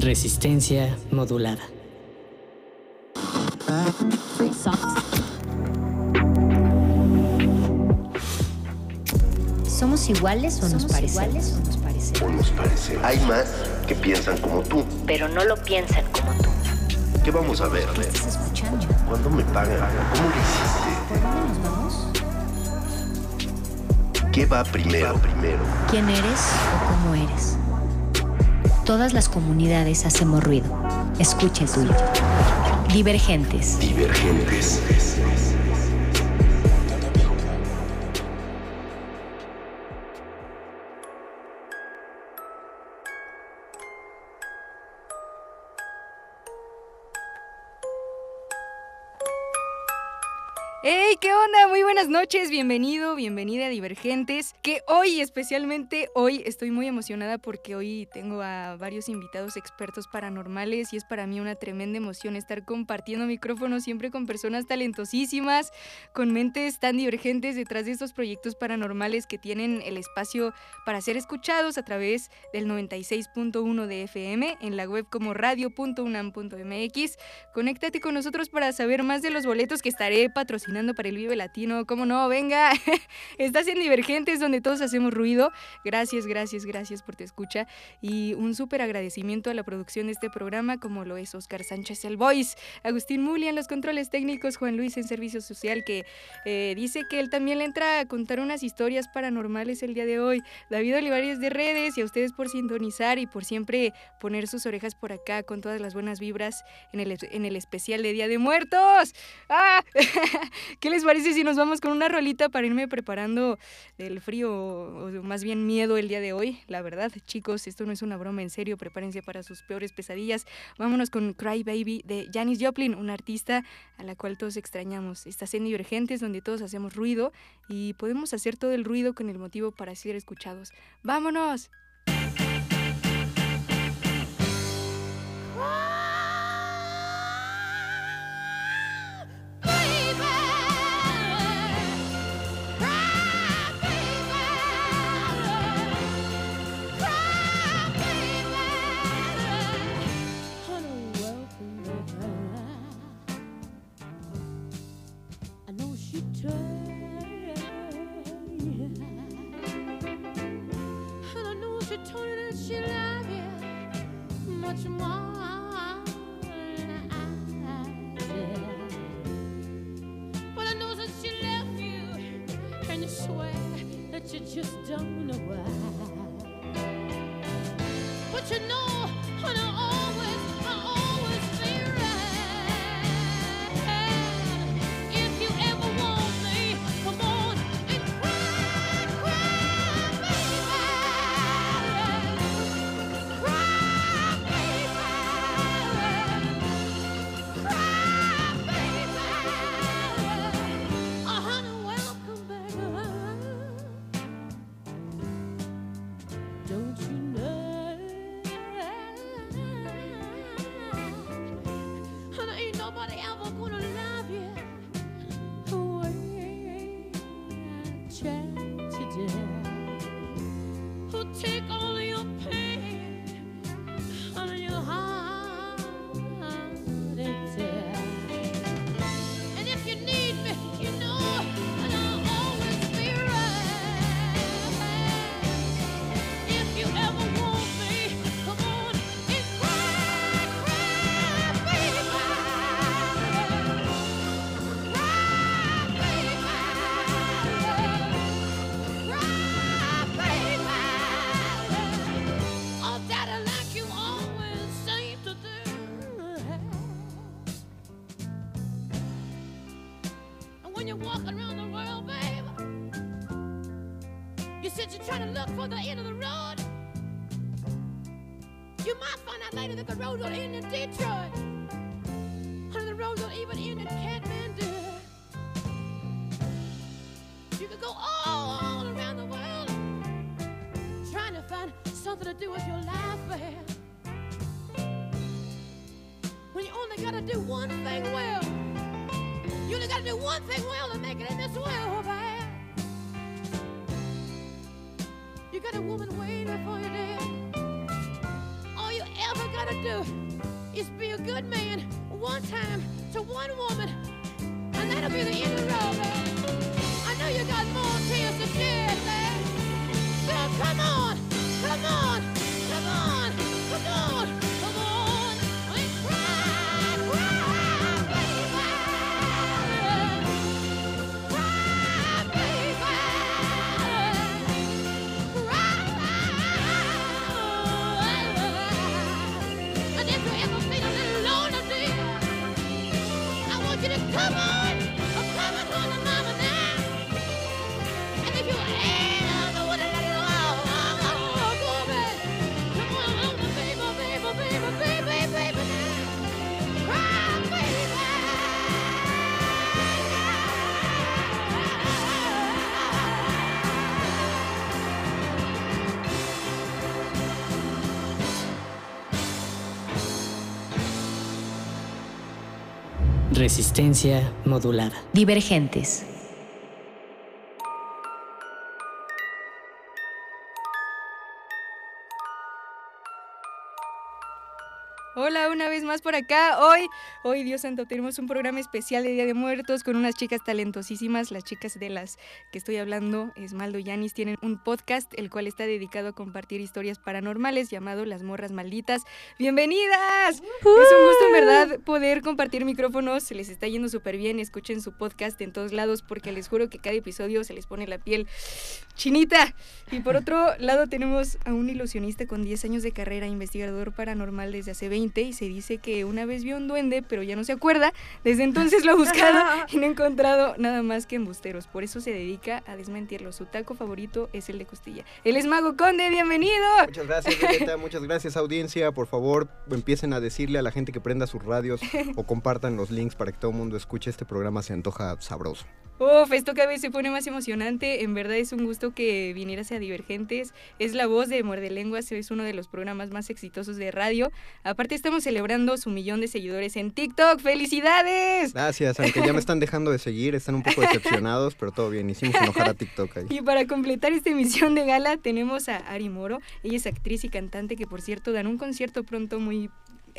Resistencia modulada. ¿Somos iguales o nos parecemos? O nos parecemos. Hay más que piensan como tú. Pero no lo piensan como tú. ¿Qué vamos a ver? ¿Qué estás escuchando? ¿Cuándo me pagan? ¿Cómo lo hiciste? ¿Por dónde nos vamos? ¿Qué va primero? ¿Quién eres o cómo eres? Todas las comunidades hacemos ruido. Escucha el tuyo. Divergentes. Divergentes. Noches, bienvenido, bienvenida a Divergentes. Que hoy, especialmente hoy, estoy muy emocionada porque hoy tengo a varios invitados expertos paranormales y es para mí una tremenda emoción estar compartiendo micrófonos siempre con personas talentosísimas, con mentes tan divergentes detrás de estos proyectos paranormales que tienen el espacio para ser escuchados a través del 96.1 de FM en la web como radio.unam.mx. Conéctate con nosotros para saber más de los boletos que estaré patrocinando para el Vive Latino. ¿Cómo no? Venga, estás en Divergentes donde todos hacemos ruido. Gracias, gracias, gracias por tu escucha. Y un súper agradecimiento a la producción de este programa, como lo es Oscar Sánchez el Voice, Agustín Muli en los controles técnicos, Juan Luis en Servicio Social, que eh, dice que él también le entra a contar unas historias paranormales el día de hoy. David Olivares de redes y a ustedes por sintonizar y por siempre poner sus orejas por acá con todas las buenas vibras en el, en el especial de Día de Muertos. ¡Ah! ¿Qué les parece si nos vamos con una rolita para irme preparando del frío o más bien miedo el día de hoy? La verdad, chicos, esto no es una broma en serio, prepárense para sus peores pesadillas. Vámonos con Cry Baby de Janis Joplin, una artista a la cual todos extrañamos. Estás en Divergentes donde todos hacemos ruido y podemos hacer todo el ruido con el motivo para ser escuchados. ¡Vámonos! dead. noodle in the ditch. Resistencia modulada. Divergentes. Más por acá. Hoy, hoy, Dios santo, tenemos un programa especial de Día de Muertos con unas chicas talentosísimas. Las chicas de las que estoy hablando, Esmaldo y Yanis, tienen un podcast el cual está dedicado a compartir historias paranormales llamado Las Morras Malditas. ¡Bienvenidas! Es un gusto, en verdad, poder compartir micrófonos. Se les está yendo súper bien. Escuchen su podcast en todos lados porque les juro que cada episodio se les pone la piel chinita. Y por otro lado tenemos a un ilusionista con 10 años de carrera, investigador paranormal desde hace 20 y se dice que una vez vio un duende pero ya no se acuerda. Desde entonces lo ha buscado y no ha encontrado nada más que embusteros. Por eso se dedica a desmentirlo. Su taco favorito es el de costilla. Él es Mago Conde, bienvenido. Muchas gracias, Violeta. Muchas gracias, audiencia. Por favor, empiecen a decirle a la gente que prenda sus radios o compartan los links para que todo el mundo escuche este programa. Se antoja sabroso. Uf, esto cada vez se pone más emocionante. En verdad es un gusto que vinieras a Divergentes. Es la voz de Muerde Lenguas, es uno de los programas más exitosos de radio. Aparte estamos celebrando su millón de seguidores en TikTok. ¡Felicidades! Gracias, aunque ya me están dejando de seguir, están un poco decepcionados, pero todo bien. Hicimos enojar a TikTok ahí. Y para completar esta emisión de gala tenemos a Ari Moro. Ella es actriz y cantante que por cierto dan un concierto pronto muy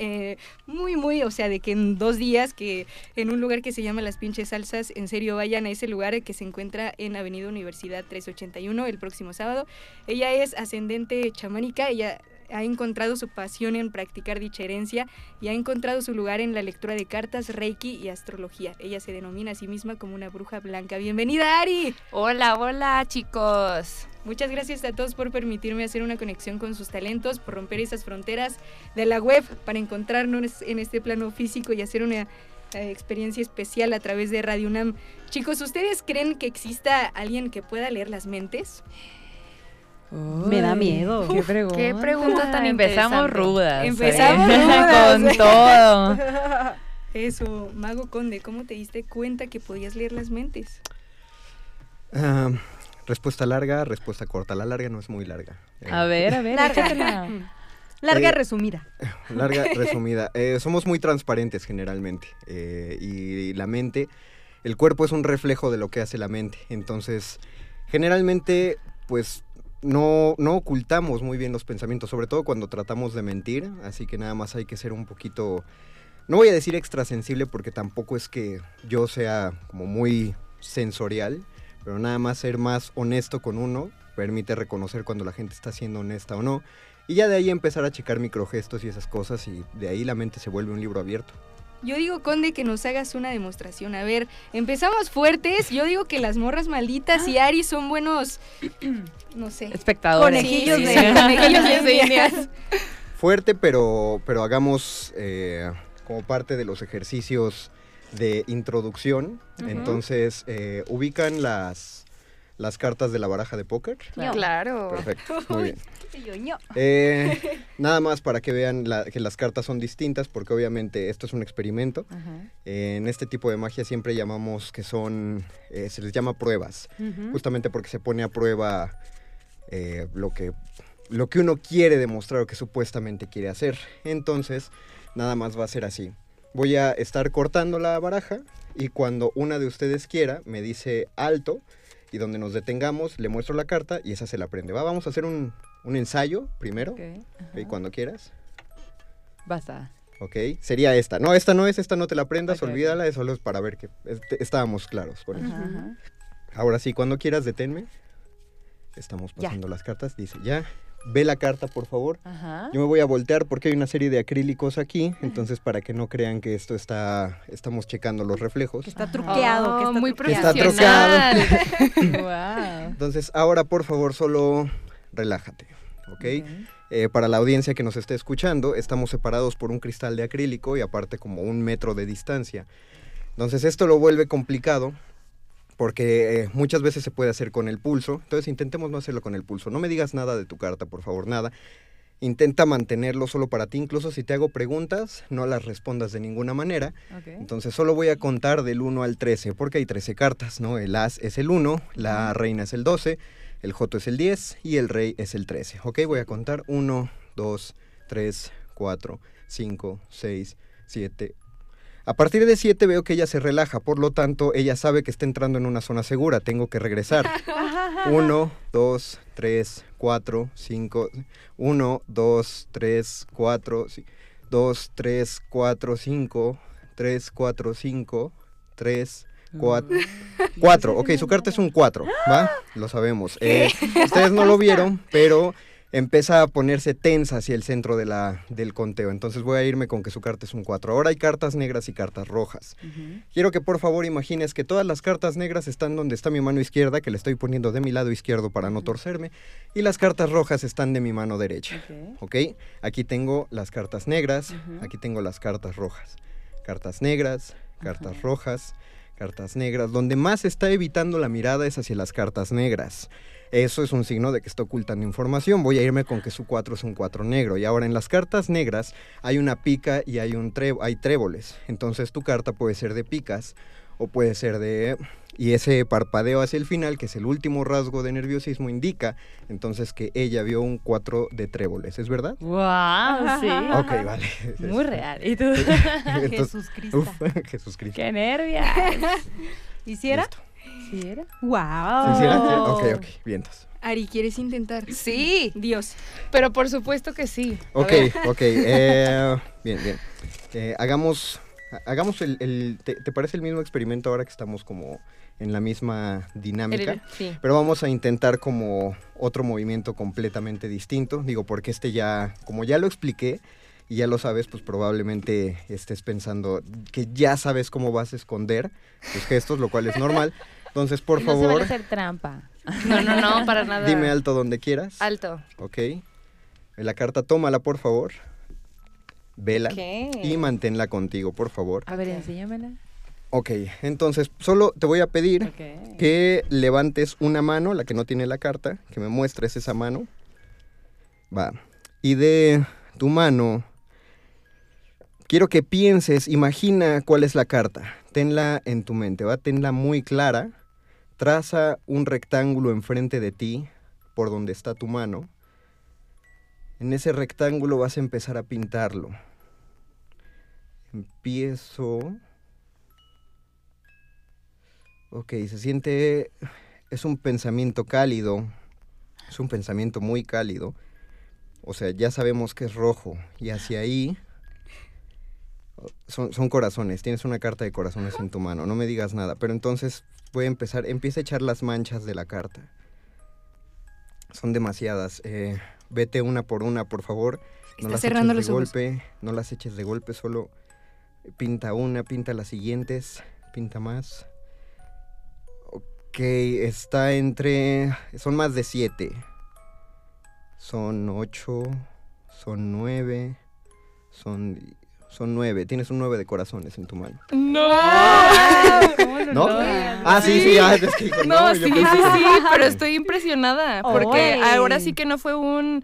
eh, muy, muy, o sea, de que en dos días, que en un lugar que se llama Las Pinches Salsas, en serio vayan a ese lugar que se encuentra en Avenida Universidad 381 el próximo sábado. Ella es ascendente chamánica, ella ha encontrado su pasión en practicar dicha herencia y ha encontrado su lugar en la lectura de cartas, reiki y astrología. Ella se denomina a sí misma como una bruja blanca. Bienvenida, Ari. Hola, hola chicos. Muchas gracias a todos por permitirme hacer una conexión con sus talentos, por romper esas fronteras de la web para encontrarnos en este plano físico y hacer una eh, experiencia especial a través de Radio UNAM. Chicos, ¿ustedes creen que exista alguien que pueda leer las mentes? Me da miedo. Qué pregunta. Qué pregunta tan Empezamos rudas. Empezamos ¿eh? rudas. Con todo. Eso, Mago Conde, ¿cómo te diste cuenta que podías leer las mentes? Ah, respuesta larga, respuesta corta. La larga no es muy larga. Eh, A ver, a ver, Larga. Larga Eh, resumida. Larga, resumida. Eh, somos muy transparentes generalmente. eh, y la mente, el cuerpo es un reflejo de lo que hace la mente. Entonces, generalmente, pues no, no ocultamos muy bien los pensamientos, sobre todo cuando tratamos de mentir. Así que nada más hay que ser un poquito, no voy a decir extrasensible porque tampoco es que yo sea como muy sensorial, pero nada más ser más honesto con uno permite reconocer cuando la gente está siendo honesta o no. Y ya de ahí empezar a checar microgestos y esas cosas y de ahí la mente se vuelve un libro abierto. Yo digo, Conde, que nos hagas una demostración. A ver, empezamos fuertes. Yo digo que las morras malditas y Ari son buenos, no sé, Espectadores. conejillos Sí, de, conejillos de indias. Fuerte, pero, pero hagamos eh, como parte de los ejercicios de introducción. Entonces, eh, ubican las, las cartas de la baraja de póker. Claro. Perfecto, muy bien. Eh, nada más para que vean la- que las cartas son distintas, porque obviamente esto es un experimento. Ajá. En este tipo de magia siempre llamamos que son, eh, se les llama pruebas, justamente porque se pone a prueba eh, lo, que, lo que uno quiere demostrar o que supuestamente quiere hacer. Entonces, nada más va a ser así. Voy a estar cortando la baraja y cuando una de ustedes quiera, me dice alto y donde nos detengamos, le muestro la carta y esa se la prende. ¿va? Vamos a hacer un, un ensayo primero, Ok. ok, cuando quieras. Basta. ¿Ok? Sería esta. No, esta no es, esta no te la prendas, Ok, ok. olvídala, es solo es para ver que este- estábamos claros con eso. Ajá. Ahora sí, cuando quieras, deténme. Estamos Ya. pasando las cartas, dice ya. Ve la carta, por favor. Ajá. Yo me voy a voltear porque hay una serie de acrílicos aquí, entonces para que no crean que esto está, estamos checando los reflejos. Que está truqueado. que está muy Que está profesional. wow. Entonces, ahora por favor solo relájate, ¿ok? Eh, para la audiencia que nos esté escuchando, estamos separados por un cristal de acrílico y aparte como un metro de distancia. Entonces esto lo vuelve complicado porque eh, muchas veces se puede hacer con el pulso. Entonces intentemos no hacerlo con el pulso. No me digas nada de tu carta, por favor, nada. Intenta mantenerlo solo para ti. Incluso si te hago preguntas, no las respondas de ninguna manera. Ok. Entonces solo voy a contar del 1 al 13, porque hay 13 cartas, ¿no? El as es el 1, la reina es el 12, el joto es el 10 y el rey es el 13. Ok, voy a contar 1, 2, 3, 4, 5, 6, 7. A partir de 7 veo que ella se relaja, por lo tanto ella sabe que está entrando en una zona segura, tengo que regresar. 1, 2, 3, 4, 5, 1, 2, 3, 4, 2, 3, 4, 5, 3, 4, 5, 3, 4, 4. Ok, su carta es un 4, ¿va? Lo sabemos. Eh, ustedes no lo vieron, pero empieza a ponerse tensa hacia el centro de la, del conteo. Entonces voy a irme con que su carta es un 4. Ahora hay cartas negras y cartas rojas. Quiero que por favor imagines que todas las cartas negras están donde está mi mano izquierda, que le estoy poniendo de mi lado izquierdo para no torcerme, y las cartas rojas están de mi mano derecha. ¿Ok? Aquí tengo las cartas negras, aquí tengo las cartas rojas. Cartas negras, cartas rojas, cartas negras. Donde más está evitando la mirada es hacia las cartas negras. Eso es un signo de que está ocultando información. Voy a irme con que su 4 es un 4 negro. Y ahora en las cartas negras hay una pica y hay, un tré- hay tréboles. Entonces tu carta puede ser de picas o puede ser de... Y ese parpadeo hacia el final, que es el último rasgo de nerviosismo, indica entonces que ella vio un 4 de tréboles. ¿Es verdad? Wow, sí. Ok, vale. Muy real. ¿Y tú? Entonces- Jesús Cristo. Uf, Jesús Cristo. ¡Qué nervios! ¿Hiciera? Listo. ¿Sí era? ¡Wow! ¿Sí, sí era? Sí, Ok, ok, vientos. Ari, ¿quieres intentar? Sí, Dios. pero por supuesto que sí. Ok, ok. eh, bien, bien. Eh, hagamos ha- hagamos el... el- te, te parece el mismo experimento ahora que estamos como en la misma dinámica? El- sí. Pero vamos a intentar como otro movimiento completamente distinto. Digo, porque este ya, como ya lo expliqué y ya lo sabes, pues probablemente estés pensando que ya sabes cómo vas a esconder tus gestos, lo cual es normal. Entonces, por no se favor, vale hacer trampa. No, no, no, para nada. dime alto donde quieras. Alto. Ok. La carta, tómala, por favor. Vela. Ok. Y manténla contigo, por favor. A ver, enséñamela. Ok, entonces solo te voy a pedir que levantes una mano, la que no tiene la carta, que me muestres esa mano. Va. Y de tu mano, quiero que pienses, imagina cuál es la carta. Tenla en tu mente, ¿va? Tenla muy clara. Traza un rectángulo enfrente de ti, por donde está tu mano. En ese rectángulo vas a empezar a pintarlo. Empiezo... Ok, se siente... Es un pensamiento cálido. Es un pensamiento muy cálido. O sea, ya sabemos que es rojo. Y hacia ahí... Son, son corazones. Tienes una carta de corazones en tu mano. No me digas nada. Pero entonces voy a empezar... Empieza a echar las manchas de la carta. Son demasiadas. Eh, vete una por una, por favor. No Está las cerrando eches de los ojos. golpe. No las eches de golpe. Solo pinta una, pinta las siguientes. Pinta más. Ok, está entre... Son más de siete. Son ocho, son nueve, son, son nueve. Tienes un nueve de corazones en tu mano. ¡No! ¿Cómo lo ¿No? Ah, sí, sí, ah, es que dijo, No, no, sí, yo sí, sí, pero estoy impresionada porque Oy. ahora sí que no fue un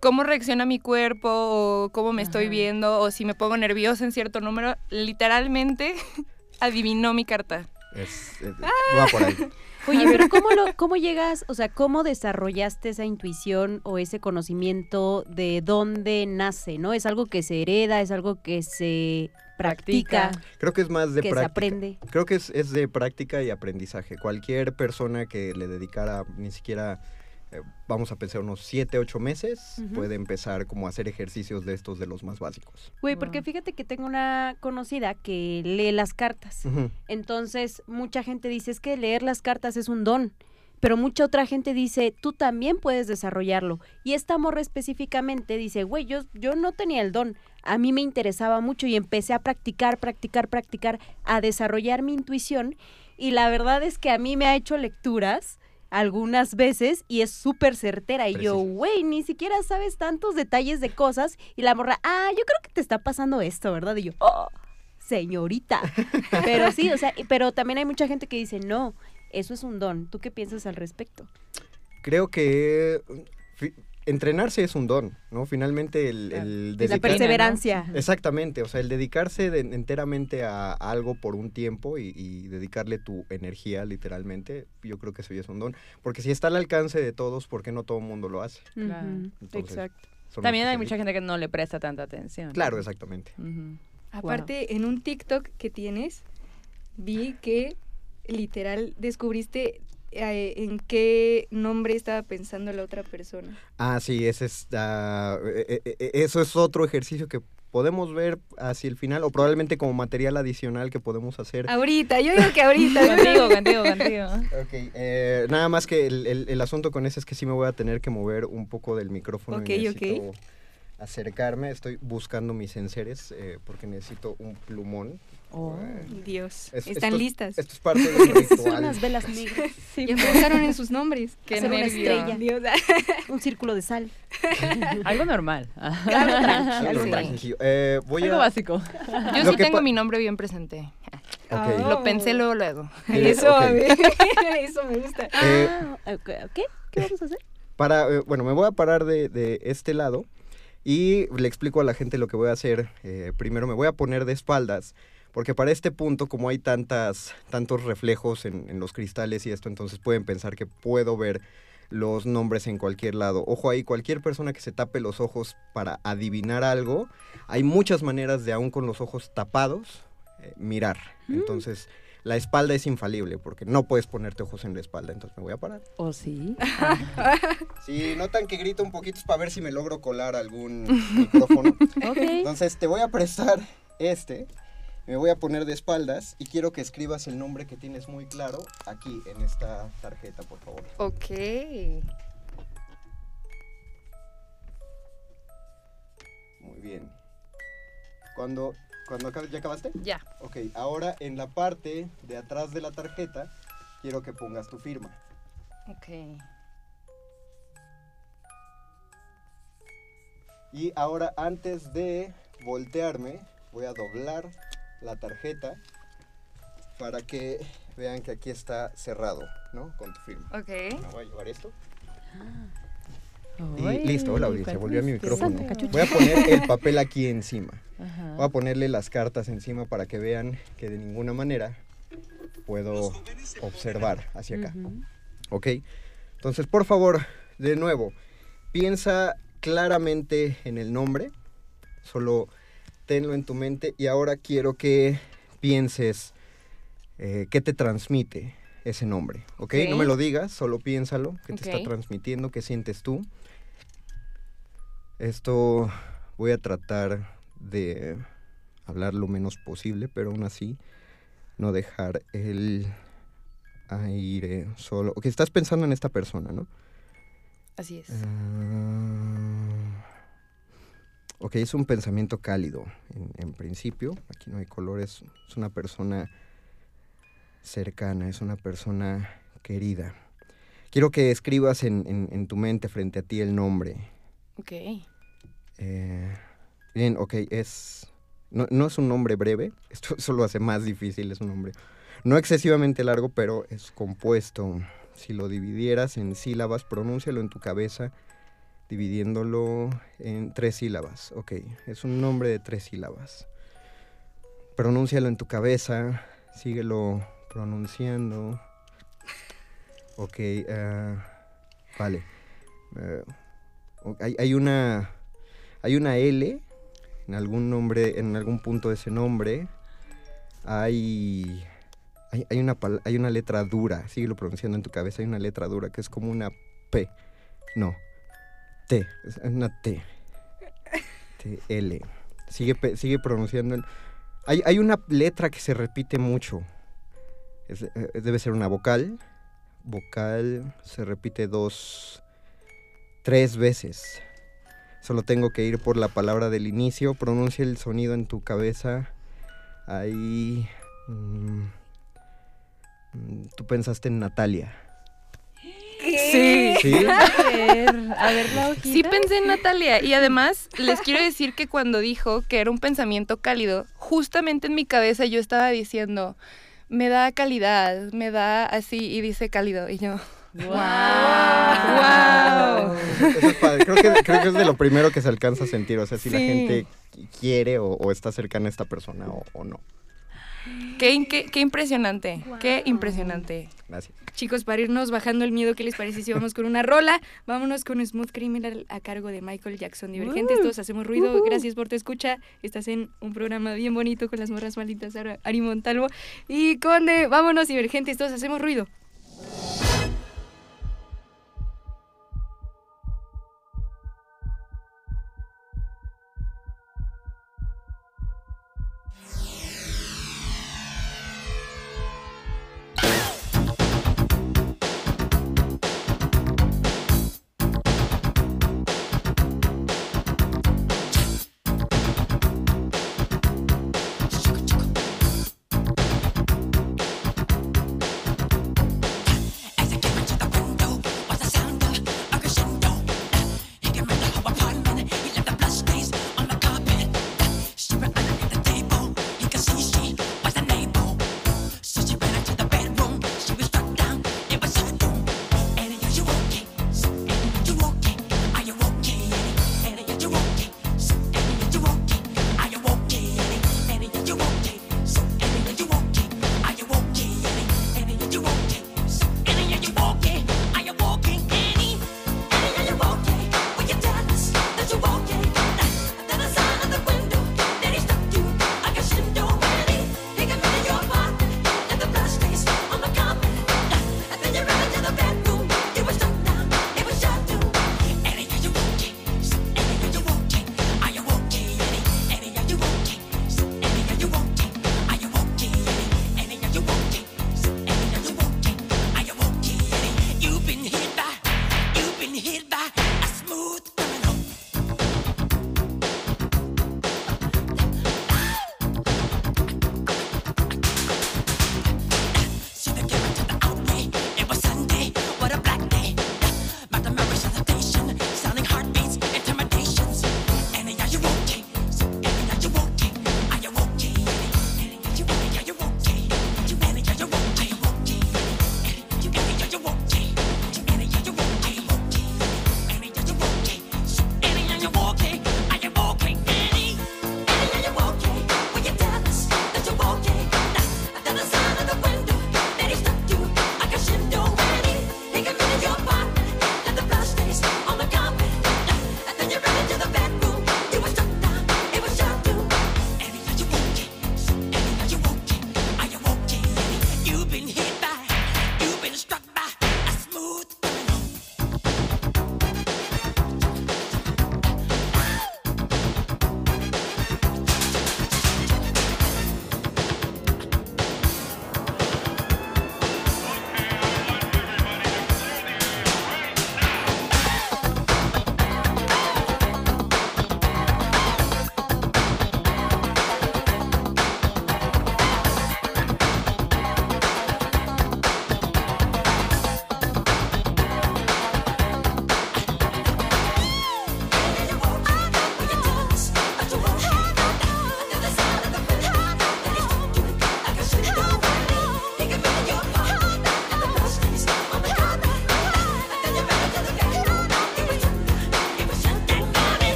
cómo reacciona mi cuerpo o cómo me estoy viendo o si me pongo nerviosa en cierto número, literalmente adivinó mi carta. Es- es- va por ahí. Oye, pero ¿cómo, lo, ¿cómo llegas, o sea, cómo desarrollaste esa intuición o ese conocimiento de dónde nace, ¿no? ¿Es algo que se hereda, es algo que se practica, Creo que es más de que se práctica. aprende? Creo que es, es de práctica y aprendizaje. Cualquier persona que le dedicara ni siquiera vamos a pensar unos 7, 8 meses, puede empezar como a hacer ejercicios de estos de los más básicos. Güey, porque fíjate que tengo una conocida que lee las cartas. Entonces, mucha gente dice, es que leer las cartas es un don. Pero mucha otra gente dice, tú también puedes desarrollarlo. Y esta morra específicamente dice, güey, yo, yo no tenía el don. A mí me interesaba mucho y empecé a practicar, practicar, practicar, a desarrollar mi intuición. Y la verdad es que a mí me ha hecho lecturas algunas veces y es súper certera. Y yo, güey, ni siquiera sabes tantos detalles de cosas. Y la morra, ah, yo creo que te está pasando esto, ¿verdad? Y yo, oh, señorita. Pero sí, o sea, pero también hay mucha gente que dice, no, eso es un don. ¿Tú qué piensas al respecto? Creo que entrenarse es un don, ¿no? Finalmente el, el La dedicar- perseverancia. Exactamente, o sea, el dedicarse de- enteramente a algo por un tiempo y, y dedicarle tu energía literalmente, yo creo que eso ya es un don. Porque si está al alcance de todos, ¿por qué no todo el mundo lo hace? Claro. Entonces, Exacto. También hay mucha gente que no le presta tanta atención. Claro, exactamente. Aparte, en un TikTok que tienes, vi que literal descubriste eh, en qué nombre estaba pensando la otra persona. Ah, sí, ese es, ah, eh, eh, eh, eso es otro ejercicio que podemos ver hacia el final o probablemente como material adicional que podemos hacer. Ahorita, yo digo que ahorita. Contigo, digo- contigo, contigo. Ok, eh, nada más que el, el- el asunto con ese es que sí me voy a tener que mover un poco del micrófono. Ok, y ok. Acercarme. Estoy buscando mis enseres eh, porque necesito un plumón. Oh. Eh, Dios, es- están esto- listas. Esto es parte del Son ritual. unas velas negras, Ya pensaron en sus nombres. Qué Hacer una nervio. estrella. Dios, un círculo de sal. Algo normal. Algo tranqui, Sí, algo Sí. Eh, voy Algo a... básico. Yo Lo sí tengo mi nombre bien presente. Oh. Lo pensé luego, luego. Eh, Eso, ok. a ver, eso me gusta. Eh, Ah, ok, ¿Qué? ¿Qué vamos a hacer? Para, eh, bueno, me voy a parar de, de este lado y le explico a la gente lo que voy a hacer. Eh, primero me voy a poner de espaldas, porque para este punto, como hay tantas, tantos reflejos en, en los cristales y esto, entonces pueden pensar que puedo ver los nombres en cualquier lado. Ojo ahí, cualquier persona que se tape los ojos para adivinar algo, hay muchas maneras de aún con los ojos tapados eh, mirar. Entonces, la espalda es infalible, porque no puedes ponerte ojos en la espalda, entonces me voy a parar. ¿O sí? Si notan que grito un poquito es para ver si me logro colar algún micrófono. Ok. Entonces te voy a prestar este, me voy a poner de espaldas y quiero que escribas el nombre que tienes muy claro aquí en esta tarjeta, por favor. Ok. Muy bien. Cuando, cuando ¿ya acabaste? Ya. Ok, ahora en la parte de atrás de la tarjeta quiero que pongas tu firma. Ok. Y ahora antes de voltearme, voy a doblar la tarjeta para que vean que aquí está cerrado, ¿no? Con tu firma. Ok. Me voy a llevar esto. Y listo, la audiencia, volvió a mi micrófono. Voy a poner el papel aquí encima. Ajá. Voy a ponerle las cartas encima para que vean que de ninguna manera puedo observar hacia acá. Ujú. ¿Ok? Entonces, por favor, de nuevo, piensa claramente en el nombre. Solo tenlo en tu mente. Y ahora quiero que pienses eh, qué te transmite ese nombre. ¿ok? No me lo digas, solo piénsalo. ¿Qué te está transmitiendo? ¿Qué sientes tú? Esto voy a tratar de hablar lo menos posible, pero aún así no dejar el aire solo. Ok, estás pensando en esta persona, ¿no? Así es. Ah, ok, es un pensamiento cálido en, en principio. Aquí no hay colores. Es una persona cercana, es una persona querida. Quiero que escribas en, en- en tu mente frente a ti el nombre. Ok. Eh, bien, ok, es... No, no es un nombre breve, esto, eso lo hace más difícil, es un nombre no excesivamente largo, pero es compuesto. Si lo dividieras en sílabas, pronúncialo en tu cabeza, dividiéndolo en tres sílabas. Ok, es un nombre de tres sílabas. Pronúncialo en tu cabeza, síguelo pronunciando. Ok, ah, vale. Eh, hay, una hay una L en algún nombre, en algún punto de ese nombre. Hay hay, hay una hay una letra dura, síguelo pronunciando en tu cabeza, hay una letra dura que es como una P No. T. Una T. T, L. Sigue, sigue pronunciando el... Hay, hay una letra que se repite mucho. Eh, debe ser una vocal. Vocal se repite dos... Tres veces. Solo tengo que ir por la palabra del inicio. Pronuncia el sonido en tu cabeza. Ahí... mm, tú pensaste en Natalia. Sí. ¿Sí? A ver, a ver la hojita. Sí pensé en Natalia y además les quiero decir que cuando dijo que era un pensamiento cálido, justamente en mi cabeza yo estaba diciendo, me da calidad, me da así y dice cálido y yo, ¡Wow! wow. Eso es padre. Creo que, creo que es de lo primero que se alcanza a sentir. O sea, si la gente qui- quiere o, o está cercana a esta persona o, o no. Qué, qué- qué impresionante, qué impresionante. Gracias. Chicos, para irnos bajando el miedo, ¿qué les parece si vamos con una rola? Vámonos con Smooth Criminal a cargo de Michael Jackson. Divergentes, todos hacemos ruido. Gracias por tu escucha. Estás en un programa bien bonito con las morras malditas Ara- Ari Montalvo. Y Conde, vámonos, Divergentes, todos hacemos ruido.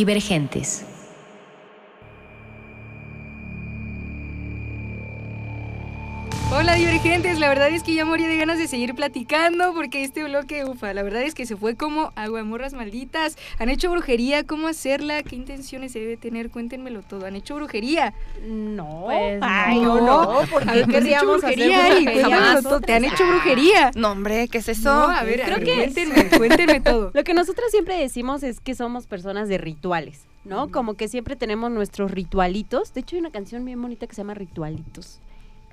Divergentes. Divergentes, la verdad es que ya morí de ganas de seguir platicando porque este bloque, ufa, la verdad es que se fue como agua, morras malditas. ¿Han hecho brujería? ¿Cómo hacerla? ¿Qué intenciones se debe tener? Cuéntenmelo todo. ¿Han hecho brujería? No, Pues ay, no. no, A porque ver, ¿te han hecho queríamos hacer brujería? Brujería todo. nosotras. ¿Te han hecho brujería? No, hombre, ¿qué es eso? No, a ver, a creo ver, que- cuéntenme, cuéntenme todo. Lo que nosotras siempre decimos es que somos personas de rituales, ¿no? Como que siempre tenemos nuestros ritualitos. De hecho, hay una canción bien bonita que se llama Ritualitos,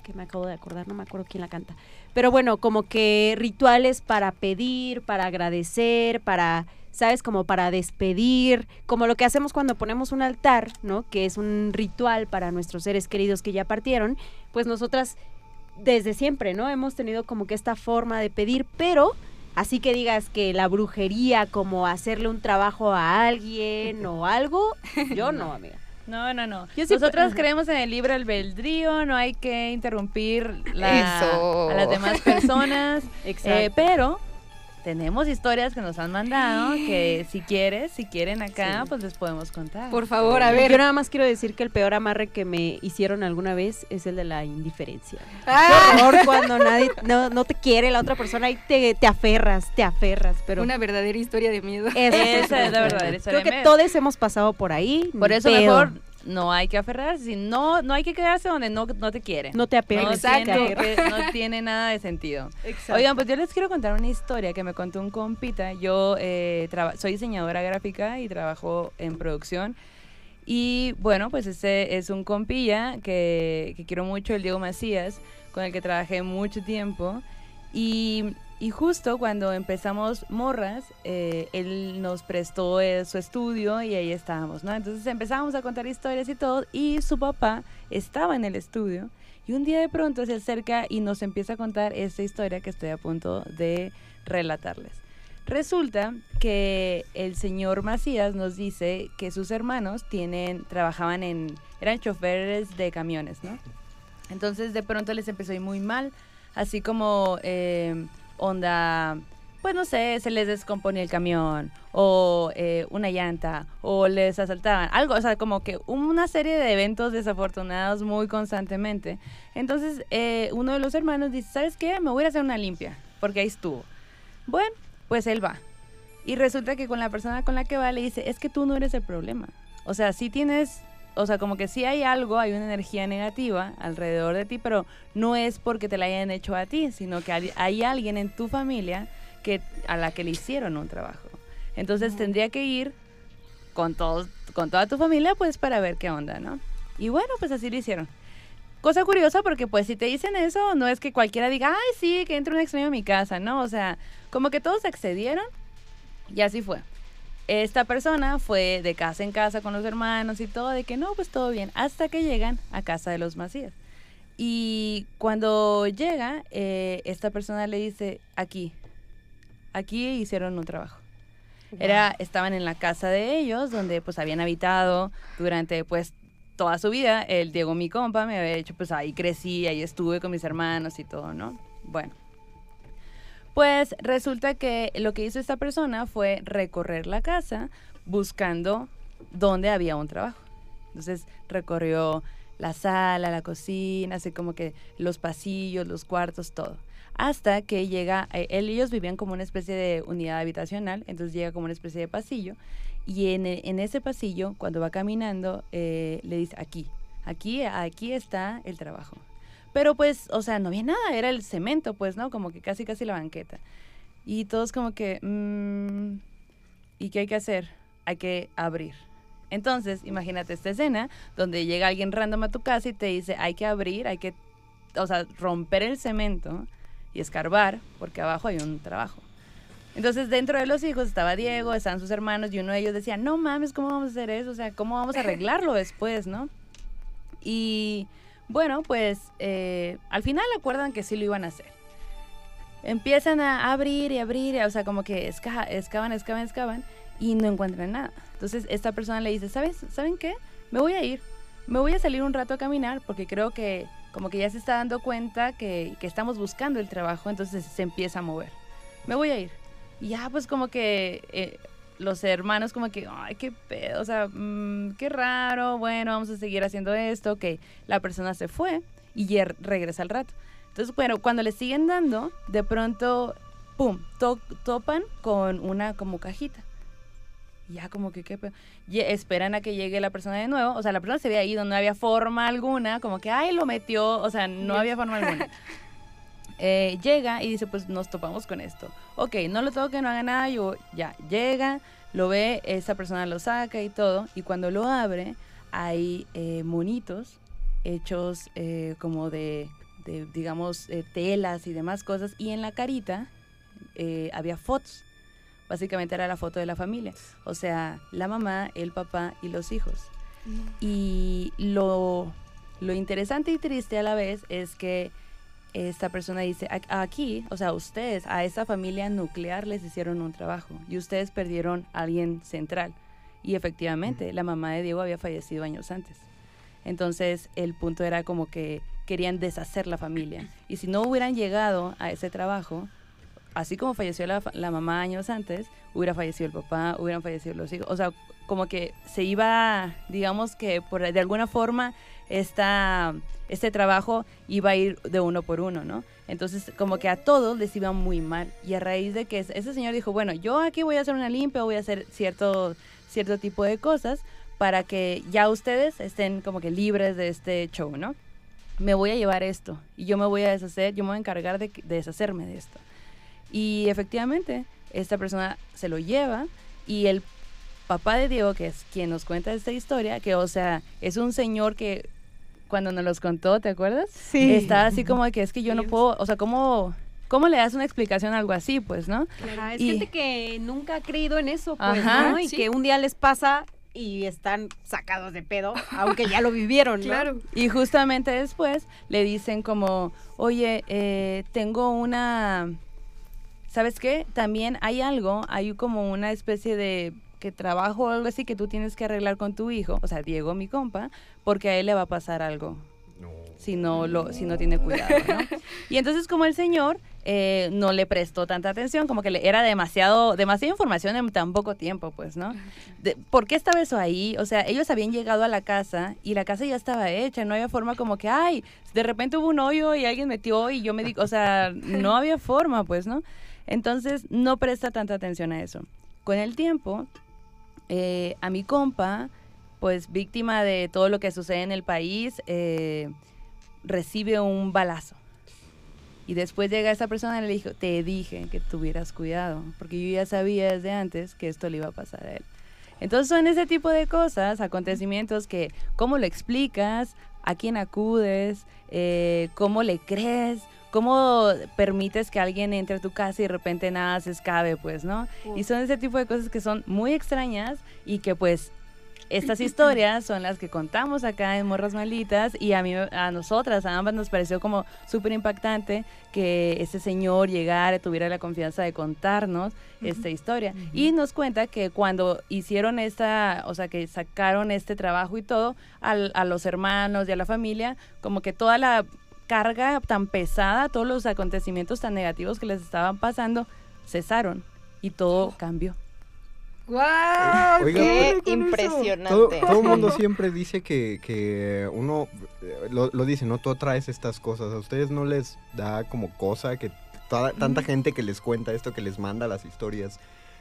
que me acabo de acordar, no me acuerdo quién la canta. Pero bueno, como que rituales para pedir, para agradecer, para, ¿sabes? Como para despedir, como lo que hacemos cuando ponemos un altar, ¿no? Que es un ritual para nuestros seres queridos que ya partieron. Pues nosotras desde siempre, ¿no? Hemos tenido como que esta forma de pedir, pero así que digas que la brujería, como hacerle un trabajo a alguien o algo, yo no, amiga. No, no, no. Yo Nosotras creemos en el libre albedrío, no hay que interrumpir la- a las demás personas. Exacto. Eh, pero tenemos historias que nos han mandado que si quieres, si quieren acá, pues les podemos contar. Por favor, a ver. Yo nada más quiero decir que el peor amarre que me hicieron alguna vez es el de la indiferencia. Ah, Qué horror cuando nadie, no, no te quiere la otra persona y te, te aferras, te aferras, pero una verdadera historia de miedo. eso Esa es la verdadera historia Creo que de todos hemos pasado por ahí. Por eso pedo. mejor no hay que aferrarse, no, no hay que quedarse donde no, no te quieren. No te No. Exacto. tiene, que- no tiene nada de sentido. Oigan, pues yo les quiero contar una historia que me contó un compita. Yo eh, traba- soy diseñadora gráfica y trabajo en producción. Y bueno, pues este es un compilla que, que quiero mucho, el Diego Macías, con el que trabajé mucho tiempo. Y, y justo cuando empezamos Morras, eh, él nos prestó eh, su estudio y ahí estábamos, ¿no? Entonces empezamos a contar historias y todo. Y su papá estaba en el estudio. Y un día de pronto se acerca y nos empieza a contar esta historia que estoy a punto de relatarles. Resulta que el señor Macías nos dice que sus hermanos tienen, trabajaban en, eran choferes de camiones, ¿no? Entonces de pronto les empezó a ir muy mal, así como eh, onda, pues no sé, se les descomponía el camión, o eh, una llanta, o les asaltaban, algo, o sea, como que una serie de eventos desafortunados muy constantemente. Entonces eh, uno de los hermanos dice, ¿sabes qué? Me voy a hacer una limpia, porque ahí estuvo. Bueno, pues él va. Y resulta que con la persona con la que va le dice, es que tú no eres el problema. O sea, sí tienes, o sea, como que sí hay algo, hay una energía negativa alrededor de ti, pero no es porque te la hayan hecho a ti, sino que hay, hay alguien en tu familia que, a la que le hicieron un trabajo. Entonces tendría que ir con, todos, con toda tu familia, pues para ver qué onda, ¿no? Y bueno, pues así lo hicieron. Cosa curiosa porque pues si te dicen eso, no es que cualquiera diga, ay, sí, que entre un extraño a mi casa, ¿no? O sea, como que todos accedieron y así fue. Esta persona fue de casa en casa con los hermanos y todo, de que no, pues todo bien, hasta que llegan a casa de los Macías. Y cuando llega, eh, esta persona le dice, aquí, aquí hicieron un trabajo. Era, estaban en la casa de ellos, donde pues habían habitado durante pues toda su vida. El Diego, mi compa, me había dicho, pues ahí crecí, ahí estuve con mis hermanos y todo, ¿no? Bueno. Pues resulta que lo que hizo esta persona fue recorrer la casa buscando dónde había un trabajo. Entonces recorrió la sala, la cocina, así como que los pasillos, los cuartos, todo. Hasta que llega, eh, él y ellos vivían como una especie de unidad habitacional, entonces llega como una especie de pasillo. Y en, e- ese pasillo, cuando va caminando, eh, le dice, aquí, aquí, aquí está el trabajo. Pero pues, o sea, no había nada, era el cemento, pues, ¿no? Como que casi, casi la banqueta. Y todos como que, mm, ¿y qué hay que hacer? Hay que abrir. Entonces, imagínate esta escena donde llega alguien random a tu casa y te dice, hay que abrir, hay que, o sea, romper el cemento y escarbar, porque abajo hay un trabajo. Entonces, dentro de los hijos estaba Diego, estaban sus hermanos, y uno de ellos decía, no mames, ¿cómo vamos a hacer eso? O sea, ¿cómo vamos a arreglarlo después, no? Y bueno, pues eh, al final acuerdan que sí lo iban a hacer. Empiezan a abrir y abrir, o sea, como que esca- excavan, excavan, excavan, y no encuentran nada. Entonces, esta persona le dice, ¿sabes? ¿Saben qué? Me voy a ir. Me voy a salir un rato a caminar porque creo que como que ya se está dando cuenta que, que estamos buscando el trabajo, entonces se empieza a mover. Me voy a ir. Y ya, pues como que eh, los hermanos como que, ay, qué pedo, o sea, mm, qué raro, bueno, vamos a seguir haciendo esto, ok, la persona se fue y ya regresa al rato. Entonces, bueno, cuando le siguen dando, de pronto, pum, to- topan con una como cajita. Ya como que, ¿qué pedo? Y esperan a que llegue la persona de nuevo. O sea, la persona se había ido, no había forma alguna, como que, ay, lo metió, o sea, no había forma alguna. Eh, llega y dice, pues nos topamos con esto. Ok, no lo toque, no haga nada, yo ya, llega, lo ve, esa persona lo saca y todo, y cuando lo abre, hay eh, monitos hechos eh, como de, de, digamos, telas y demás cosas, y en la carita había fotos. Básicamente era la foto de la familia, o sea, la mamá, el papá y los hijos. Y lo, lo interesante y triste a la vez es que esta persona dice, "A- aquí, o sea, ustedes, a esa familia nuclear les hicieron un trabajo y ustedes perdieron a alguien central. Y efectivamente, la mamá de Diego había fallecido años antes. Entonces, el punto era como que querían deshacer la familia. Y si no hubieran llegado a ese trabajo, así como falleció la, la mamá años antes, hubiera fallecido el papá, hubieran fallecido los hijos. O sea, como que se iba, digamos que por, de alguna forma, esta, este trabajo iba a ir de uno por uno, ¿no? Entonces, como que a todos les iba muy mal. Y a raíz de que ese señor dijo, bueno, yo aquí voy a hacer una limpia, voy a hacer cierto, cierto tipo de cosas para que ya ustedes estén como que libres de este show, ¿no? Me voy a llevar esto y yo me voy a deshacer, yo me voy a encargar de, de deshacerme de esto. Y efectivamente, esta persona se lo lleva y el papá de Diego, que es quien nos cuenta esta historia, que o sea, es un señor que cuando nos los contó, ¿te acuerdas? Sí. Está así como de que es que yo no puedo, o sea, ¿cómo, cómo le das una explicación a algo así, pues, no? Ajá, es Y- gente que nunca ha creído en eso, pues, Ajá. ¿no? Y Sí. que un día les pasa y están sacados de pedo, aunque ya lo vivieron, ¿no? Claro. Y justamente después le dicen como, oye, eh, tengo una, ¿sabes qué? También hay algo, hay como una especie de que trabajo o algo así que tú tienes que arreglar con tu hijo, o sea, Diego, mi compa, porque a él le va a pasar algo si no lo si no tiene cuidado, ¿no? Y entonces como el señor eh, no le prestó tanta atención, como que le, era demasiado demasiada información en tan poco tiempo, pues, ¿no? De- ¿Por qué estaba eso ahí? O sea, ellos habían llegado a la casa y la casa ya estaba hecha, no había forma como que, ay, de repente hubo un hoyo y alguien metió y yo me di, o sea, no había forma, pues, ¿no? Entonces no presta tanta atención a eso. Con el tiempo, eh, a mi compa, pues víctima de todo lo que sucede en el país, eh, recibe un balazo. Y después llega esa persona y le dijo, te dije que tuvieras cuidado, porque yo ya sabía desde antes que esto le iba a pasar a él. Entonces son ese tipo de cosas, acontecimientos que, ¿cómo lo explicas? ¿A quién acudes? Eh, ¿Cómo le crees? ¿Cómo permites que alguien entre a tu casa y de repente nada se escabe, pues, no? Y son ese tipo de cosas que son muy extrañas y que pues estas historias son las que contamos acá en Morras Malditas y a mí, a nosotras, a ambas nos pareció como súper impactante que este señor llegara, tuviera la confianza de contarnos esta historia. Y nos cuenta que cuando hicieron esta, o sea, que sacaron este trabajo y todo, al- a los hermanos y a la familia, como que toda la carga tan pesada, todos los acontecimientos tan negativos que les estaban pasando, cesaron y todo cambió. ¡Guau! Oiga, Qué Todo, impresionante. todo el mundo siempre dice que, que uno, eh, lo, lo dice, ¿no? Tú traes estas cosas. ¿A ustedes no les da como cosa que toda- tanta gente que les cuenta esto, que les manda las historias,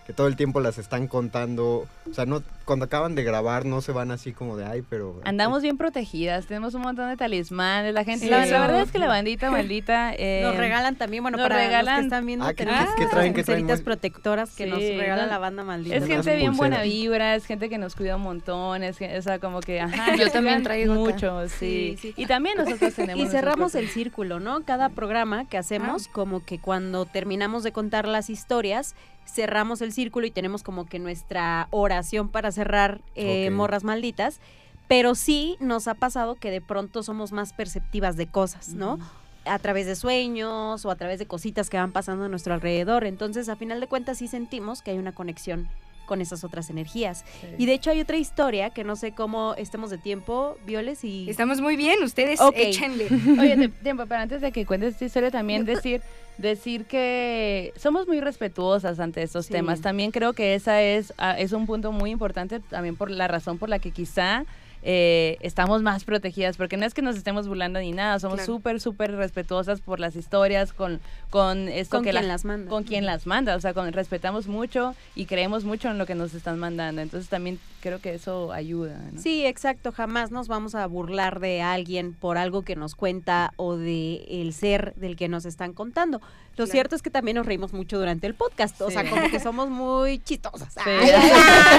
que todo el tiempo las están contando? O sea, no, cuando acaban de grabar no se van así como de, ay, pero... Andamos bien protegidas, tenemos un montón de talismanes, la gente, Sí. la, la verdad es que la bandita maldita... eh, Nos regalan también, bueno, nos para los regalan- que están viendo, Ah, ¿qué- tenemos estas traen? ¿Qué traen? Muy- protectoras que Sí, nos regala no, la banda maldita. Es gente bien buena vibra, es gente que nos cuida un montón, es que- o sea, como que, ajá, Yo también traigo mucho, sí. Sí, sí. Y también nosotros tenemos... Y cerramos el círculo, ¿no? Cada programa que hacemos, como que cuando terminamos de contar las historias, cerramos el círculo y tenemos como que nuestra oración para cerrar eh. Morras Malditas. Pero sí nos ha pasado que de pronto somos más perceptivas de cosas, ¿no? A través de sueños o a través de cositas que van pasando a nuestro alrededor. Entonces, a final de cuentas, sí sentimos que hay una conexión con esas otras energías. Y de hecho hay otra historia que no sé cómo estemos de tiempo, Violes, y... Estamos muy bien, ustedes Ok. échenle. Oye, tiempo, pero antes de que cuentes esta historia, también decir, decir que somos muy respetuosas ante estos Sí. temas. También creo que esa es, ah, es un punto muy importante, también por la razón por la que quizá eh, estamos más protegidas, porque no es que nos estemos burlando ni nada, somos Claro. súper, súper respetuosas por las historias, con, con esto con que quien la- las manda. con quien las manda, o sea, con- respetamos mucho y creemos mucho en lo que nos están mandando, entonces también creo que eso ayuda. ¿no? Sí, exacto. Jamás nos vamos a burlar de alguien por algo que nos cuenta o de el ser del que nos están contando. Lo Claro. cierto es que también nos reímos mucho durante el podcast. O sea, como que somos muy chistosas. Sí. Ay, ay,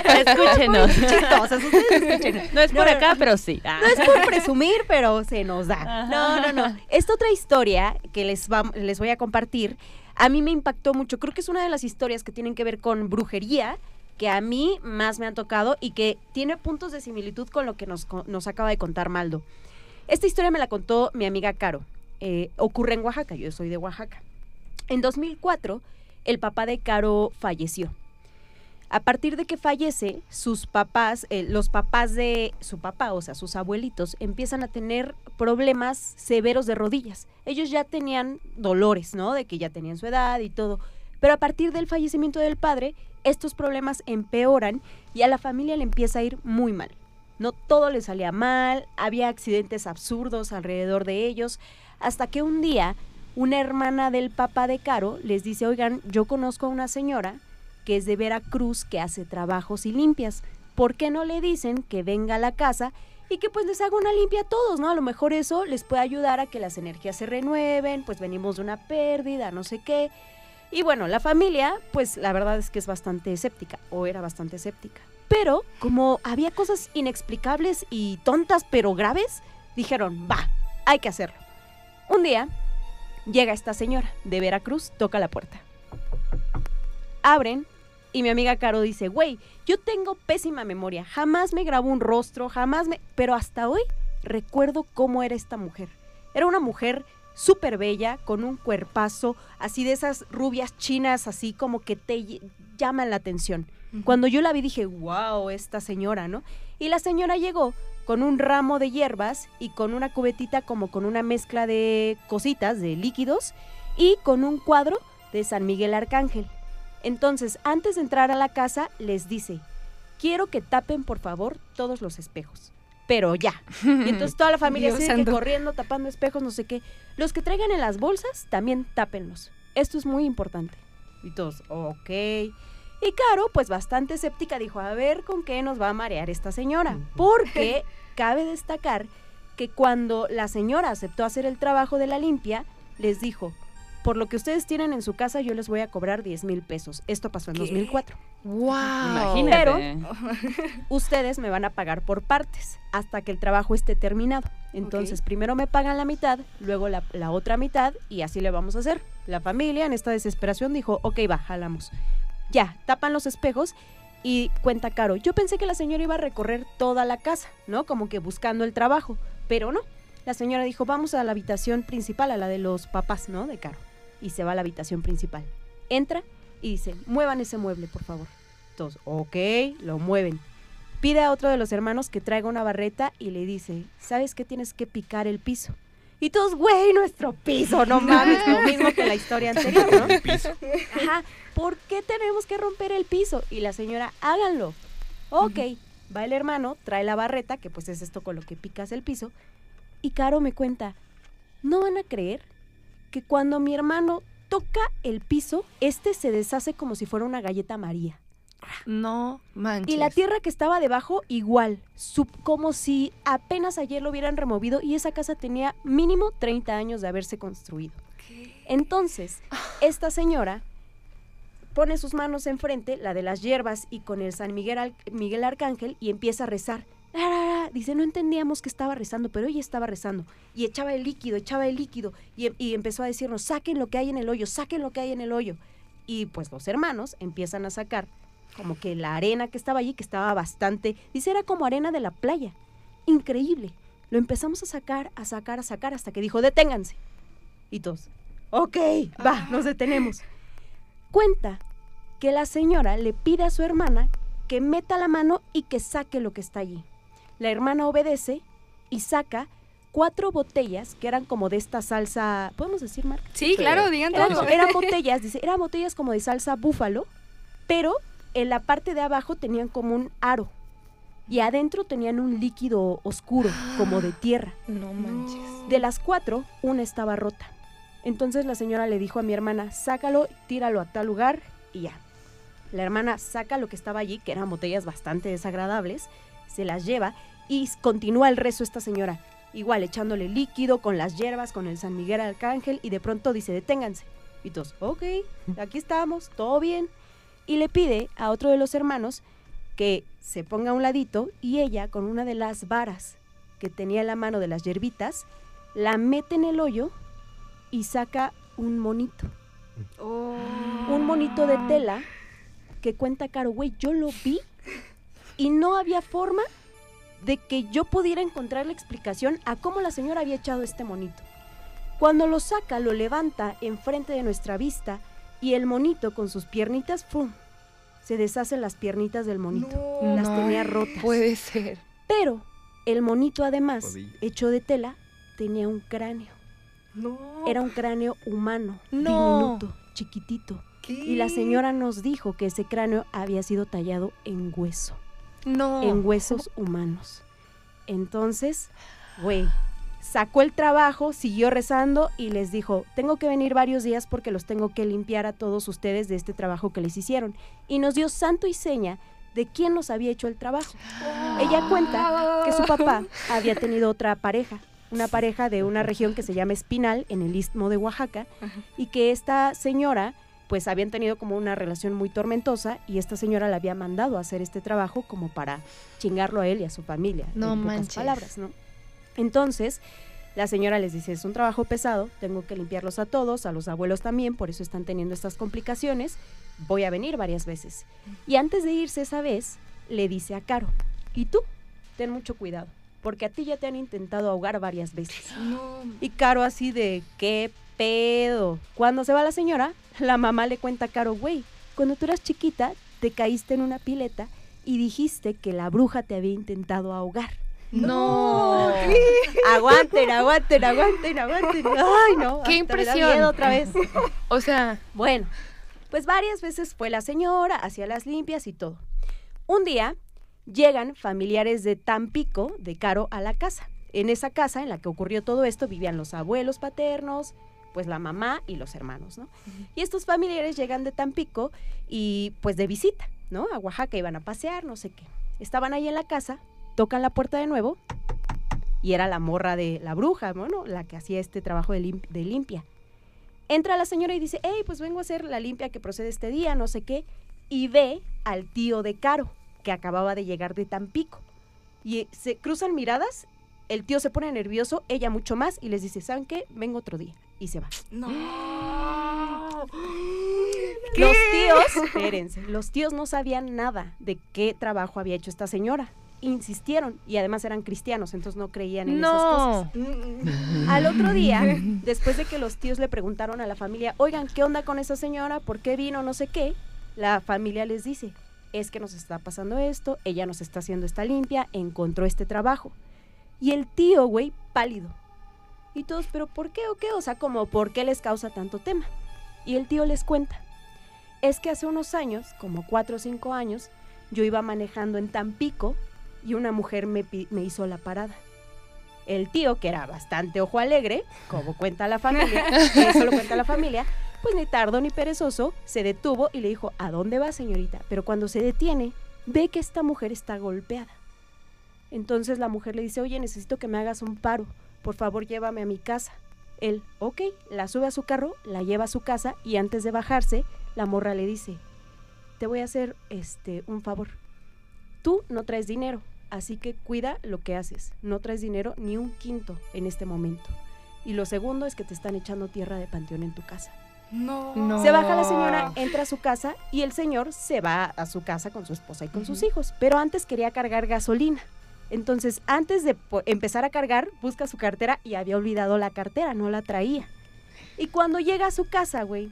ay, Escúchenos. muy chistosas. Ustedes escúchenos. No es por No, acá, pero sí. Ah. No es por presumir, pero se nos da. No, no, no. Esta otra historia que les, va- les voy a compartir, a mí me impactó mucho. Creo que es una de las historias que tienen que ver con brujería que a mí más me han tocado y que tiene puntos de similitud con lo que nos, nos acaba de contar Maldo. Esta historia me la contó mi amiga Caro. Eh, ocurre en Oaxaca, yo soy de Oaxaca. En 2004, el papá de Caro falleció. A partir de que fallece, sus papás, eh, los papás de su papá, o sea, sus abuelitos, empiezan a tener problemas severos de rodillas. Ellos ya tenían dolores, ¿no? De que ya tenían su edad y todo. Pero a partir del fallecimiento del padre, estos problemas empeoran y a la familia le empieza a ir muy mal. No todo le salía mal, había accidentes absurdos alrededor de ellos, hasta que un día una hermana del papá de Caro les dice, oigan, yo conozco a una señora que es de Veracruz que hace trabajos y limpias. ¿Por qué no le dicen que venga a la casa y que pues les haga una limpia a todos, ¿no? A lo mejor eso les puede ayudar a que las energías se renueven, pues venimos de una pérdida, no sé qué. Y bueno, la familia, pues la verdad es que es bastante escéptica, o era bastante escéptica. Pero como había cosas inexplicables y tontas pero graves, dijeron, va, hay que hacerlo. Un día llega esta señora de Veracruz, toca la puerta. Abren y mi amiga Caro dice, güey, yo tengo pésima memoria, jamás me grabó un rostro, jamás me... Pero hasta hoy recuerdo cómo era esta mujer. Era una mujer súper bella, con un cuerpazo, así de esas rubias chinas, así como que te ll- llaman la atención. Cuando yo la vi dije, wow, esta señora, ¿no? Y la señora llegó con un ramo de hierbas y con una cubetita como con una mezcla de cositas, de líquidos, y con un cuadro de San Miguel Arcángel. Entonces, antes de entrar a la casa, les dice, quiero que tapen por favor todos los espejos. Pero ya. Y entonces toda la familia sigue corriendo, tapando espejos, no sé qué. Los que traigan en las bolsas, también tápenlos. Esto es muy importante. Y todos, ok. Y Caro, pues bastante escéptica, dijo, a ver con qué nos va a marear esta señora. Porque cabe destacar que cuando la señora aceptó hacer el trabajo de la limpia, les dijo, por lo que ustedes tienen en su casa, yo les voy a cobrar 10 mil pesos. Esto pasó en ¿Qué? 2004. ¡Wow! Imagínate. Ustedes me van a pagar por partes hasta que el trabajo esté terminado. Entonces, primero me pagan la mitad, luego la, la otra mitad y así le vamos a hacer. La familia en esta desesperación dijo, ok, va, jalamos. Ya, tapan los espejos y cuenta Caro, yo pensé que la señora iba a recorrer toda la casa, ¿no? Como que buscando el trabajo, pero no. La señora dijo, vamos a la habitación principal, a la de los papás, ¿no? De Caro. Y se va a la habitación principal. Entra y dice, muevan ese mueble, por favor. Todos, ok, lo mueven. Pide a otro de los hermanos que traiga una barreta y le dice, ¿sabes qué tienes que picar el piso? Y todos, güey, nuestro piso, no mames, lo mismo que la historia anterior, ¿no? Ajá, ¿por qué tenemos que romper el piso? Y la señora, háganlo. Ok, va el hermano, trae la barreta, que pues es esto con lo que picas el piso, y Caro me cuenta, no van a creer que cuando mi hermano toca el piso, este se deshace como si fuera una galleta María. No manches. Y la tierra que estaba debajo, igual, sub- como si apenas ayer lo hubieran removido y esa casa tenía mínimo 30 años de haberse construido. Entonces, esta señora pone sus manos enfrente, la de las hierbas y con el San Miguel, Miguel Arcángel y empieza a rezar. Dice, no entendíamos que estaba rezando, pero ella estaba rezando. Y echaba el líquido, echaba el líquido. Y, y empezó a decirnos, saquen lo que hay en el hoyo, saquen lo que hay en el hoyo. Y pues los hermanos empiezan a sacar como que la arena que estaba allí, que estaba bastante, dice, era como arena de la playa. Increíble. Lo empezamos a sacar, a sacar, a sacar, hasta que dijo, deténganse. Y todos, ok, va, nos detenemos. Cuenta que la señora le pide a su hermana que meta la mano y que saque lo que está allí. La hermana obedece y saca cuatro botellas que eran como de esta salsa, ¿podemos decir marca? Sí, claro, digan Eran, todo. eran botellas, dice, eran botellas como de salsa búfalo, pero en la parte de abajo tenían como un aro y adentro tenían un líquido oscuro, como de tierra. No manches. De las cuatro, una estaba rota. Entonces la señora le dijo a mi hermana, sácalo, tíralo a tal lugar y ya. La hermana saca lo que estaba allí, que eran botellas bastante desagradables, se las lleva y continúa el rezo esta señora. Igual echándole líquido con las hierbas, con el San Miguel Arcángel y de pronto dice, deténganse. Y todos, ok, aquí estamos, todo bien. Y le pide a otro de los hermanos que se ponga a un ladito y ella con una de las varas que tenía en la mano de las hierbitas, la mete en el hoyo y saca un monito. Un monito de tela que cuenta Caro, güey, yo lo vi y no había forma de que yo pudiera encontrar la explicación a cómo la señora había echado este monito. Cuando lo saca, lo levanta enfrente de nuestra vista y el monito con sus piernitas, ¡fum! Se deshacen las piernitas del monito. Las No tenía rotas. Puede ser. Pero el monito además, hecho de tela, tenía un cráneo. Era un cráneo humano, No. diminuto, chiquitito. Y la señora nos dijo que ese cráneo había sido tallado en hueso, No. en huesos humanos. Entonces, güey, sacó el trabajo, siguió rezando y les dijo, tengo que venir varios días porque los tengo que limpiar a todos ustedes de este trabajo que les hicieron. Y nos dio santo y seña de quién nos había hecho el trabajo. Ella cuenta que su papá había tenido otra pareja, una pareja de una región que se llama Espinal, en el istmo de Oaxaca, y que esta señora, pues habían tenido como una relación muy tormentosa y esta señora le había mandado a hacer este trabajo como para chingarlo a él y a su familia. No en pocas manches. palabras, ¿no? Entonces, la señora les dice, es un trabajo pesado, tengo que limpiarlos a todos, a los abuelos también, por eso están teniendo estas complicaciones, voy a venir varias veces. Y antes de irse esa vez, le dice a Caro, y tú, ten mucho cuidado, porque a ti ya te han intentado ahogar varias veces. Y Caro así de, ¿qué pedo? Cuando se va la señora, la mamá le cuenta a Caro, güey, cuando tú eras chiquita, te caíste en una pileta y dijiste que la bruja te había intentado ahogar. No. Aguanten, aguanten, aguanten, aguanten. Ay, no. ¡Qué impresión! miedo otra vez. O sea, Bueno, pues varias veces fue la señora, hacía las limpias y todo. Un día llegan familiares de Tampico, de Caro, a la casa. En esa casa en la que ocurrió todo esto vivían los abuelos paternos, pues la mamá y los hermanos, ¿no? Y estos familiares llegan de Tampico y pues de visita, ¿no? A Oaxaca iban a pasear, no sé qué. Estaban ahí en la casa, tocan la puerta de nuevo y era la morra de la bruja, bueno, la que hacía este trabajo de, lim- de limpia. Entra la señora y dice, hey, pues vengo a hacer la limpia que procede este día, no sé qué, y ve al tío de Caro, que acababa de llegar de Tampico. Y eh, se cruzan miradas, el tío se pone nervioso, ella mucho más, y les dice, ¿saben qué? Vengo otro día. Y se va. Los tíos, espérense, los tíos no sabían nada de qué trabajo había hecho esta señora. Insistieron y además eran cristianos, entonces no creían en esas cosas. no. Al otro día, después de que los tíos le preguntaron a la familia, oigan, ¿qué onda con esa señora? ¿Por qué vino? No sé qué. La familia les dice, es que nos está pasando esto, ella nos está haciendo esta limpia, encontró este trabajo. Y el tío, güey, pálido. Y todos, ¿pero por qué o qué? O sea, como, ¿por qué les causa tanto tema? Y el tío les cuenta, es que hace unos años, como cuatro o cinco años, yo iba manejando en Tampico y una mujer me, me hizo la parada. El tío, que era bastante ojo alegre, como cuenta la familia, eso lo cuenta la familia, pues ni tardo ni perezoso, se detuvo y le dijo, ¿a dónde va señorita? Pero cuando se detiene, ve que esta mujer está golpeada. Entonces la mujer le dice, oye, necesito que me hagas un paro, por favor llévame a mi casa. Él, ok, la sube a su carro, la lleva a su casa y antes de bajarse, la morra le dice, te voy a hacer este un favor. Tú no traes dinero, así que cuida lo que haces. No traes dinero ni un quinto en este momento. Y lo segundo es que te están echando tierra de panteón en tu casa. No. Se baja la señora, entra a su casa y el señor se va a su casa con su esposa y con sus hijos. Pero antes quería cargar gasolina. Entonces, antes de empezar a cargar, busca su cartera y había olvidado la cartera, no la traía. Y cuando llega a su casa, güey,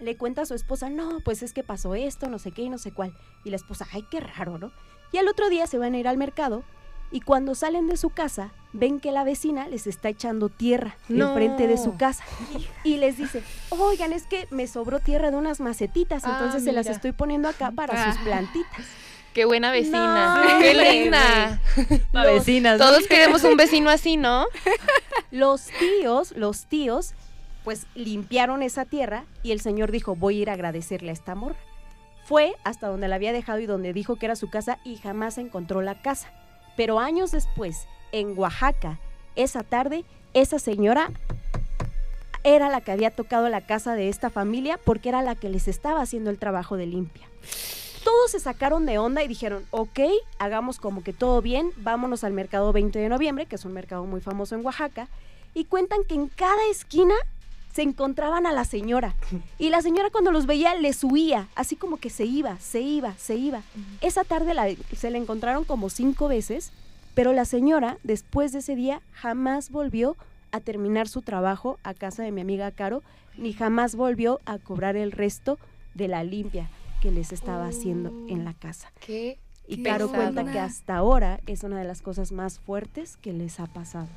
le cuenta a su esposa, no, pues es que pasó esto, no sé qué y no sé cuál. Y la esposa, ay, qué raro, ¿no? Y al otro día se van a ir al mercado y cuando salen de su casa ven que la vecina les está echando tierra No. enfrente de su casa y les dice, oigan, es que me sobró tierra de unas macetitas, Ah, entonces se las estoy poniendo acá para sus Ah. plantitas. Qué buena vecina. No, Qué linda. La vecina. Todos queremos un vecino así, ¿no? Los tíos, los tíos, pues limpiaron esa tierra y el señor dijo, voy a ir a agradecerle a esta morra. Fue hasta donde la había dejado y donde dijo que era su casa y jamás encontró la casa. Pero años después, en Oaxaca, esa tarde, esa señora era la que había tocado la casa de esta familia porque era la que les estaba haciendo el trabajo de limpia. Todos se sacaron de onda y dijeron, ok, hagamos como que todo bien, vámonos al mercado 20 de noviembre, que es un mercado muy famoso en Oaxaca, y cuentan que en cada esquina se encontraban a la señora. Y la señora cuando los veía les huía, así como que se iba, se iba, se iba. Esa tarde la- se la encontraron como cinco veces, pero la señora después de ese día jamás volvió a terminar su trabajo a casa de mi amiga Caro, ni jamás volvió a cobrar el resto de la limpia que les estaba haciendo en la casa. Qué Y Qué Caro pesado. cuenta que hasta ahora es una de las cosas más fuertes que les ha pasado.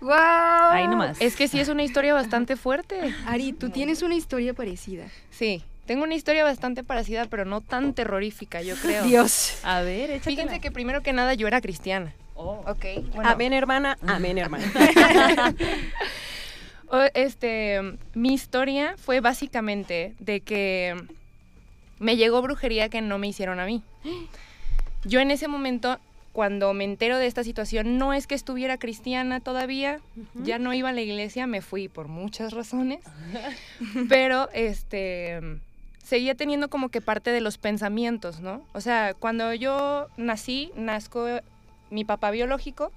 ¡Wow! Ahí nomás. Es que sí es una historia bastante fuerte. Ari, tú tienes una historia parecida. Sí, tengo una historia bastante parecida, pero no tan terrorífica, yo creo. Dios. A ver, échatela. Fíjense que primero que nada yo era cristiana. Oh. Ok. bueno. Amén, hermana. Amén, hermana. Este, mi historia fue básicamente de que me llegó brujería que no me hicieron a mí. Yo en ese momento, cuando me entero de esta situación, no es que estuviera cristiana todavía, ya no iba a la iglesia, me fui por muchas razones, pero este seguía teniendo como que parte de los pensamientos, ¿no? O sea, cuando yo nací, nazco mi papá biológico,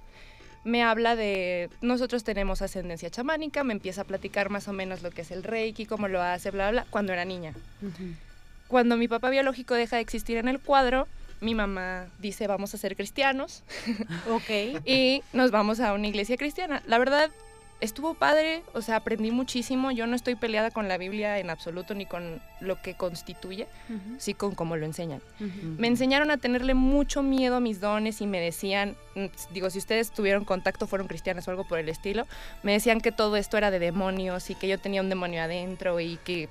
me habla de nosotros tenemos ascendencia chamánica, me empieza a platicar más o menos lo que es el reiki, cómo lo hace, bla, bla, bla, cuando era niña. Cuando mi papá biológico deja de existir en el cuadro, mi mamá dice vamos a ser cristianos ok. y nos vamos a una iglesia cristiana. La verdad, estuvo padre, o sea, aprendí muchísimo. Yo no estoy peleada con la Biblia en absoluto ni con lo que constituye, sí con cómo lo enseñan. Me enseñaron a tenerle mucho miedo a mis dones y me decían, mm, digo, si ustedes tuvieron contacto, fueron cristianas o algo por el estilo, me decían que todo esto era de demonios y que yo tenía un demonio adentro y que...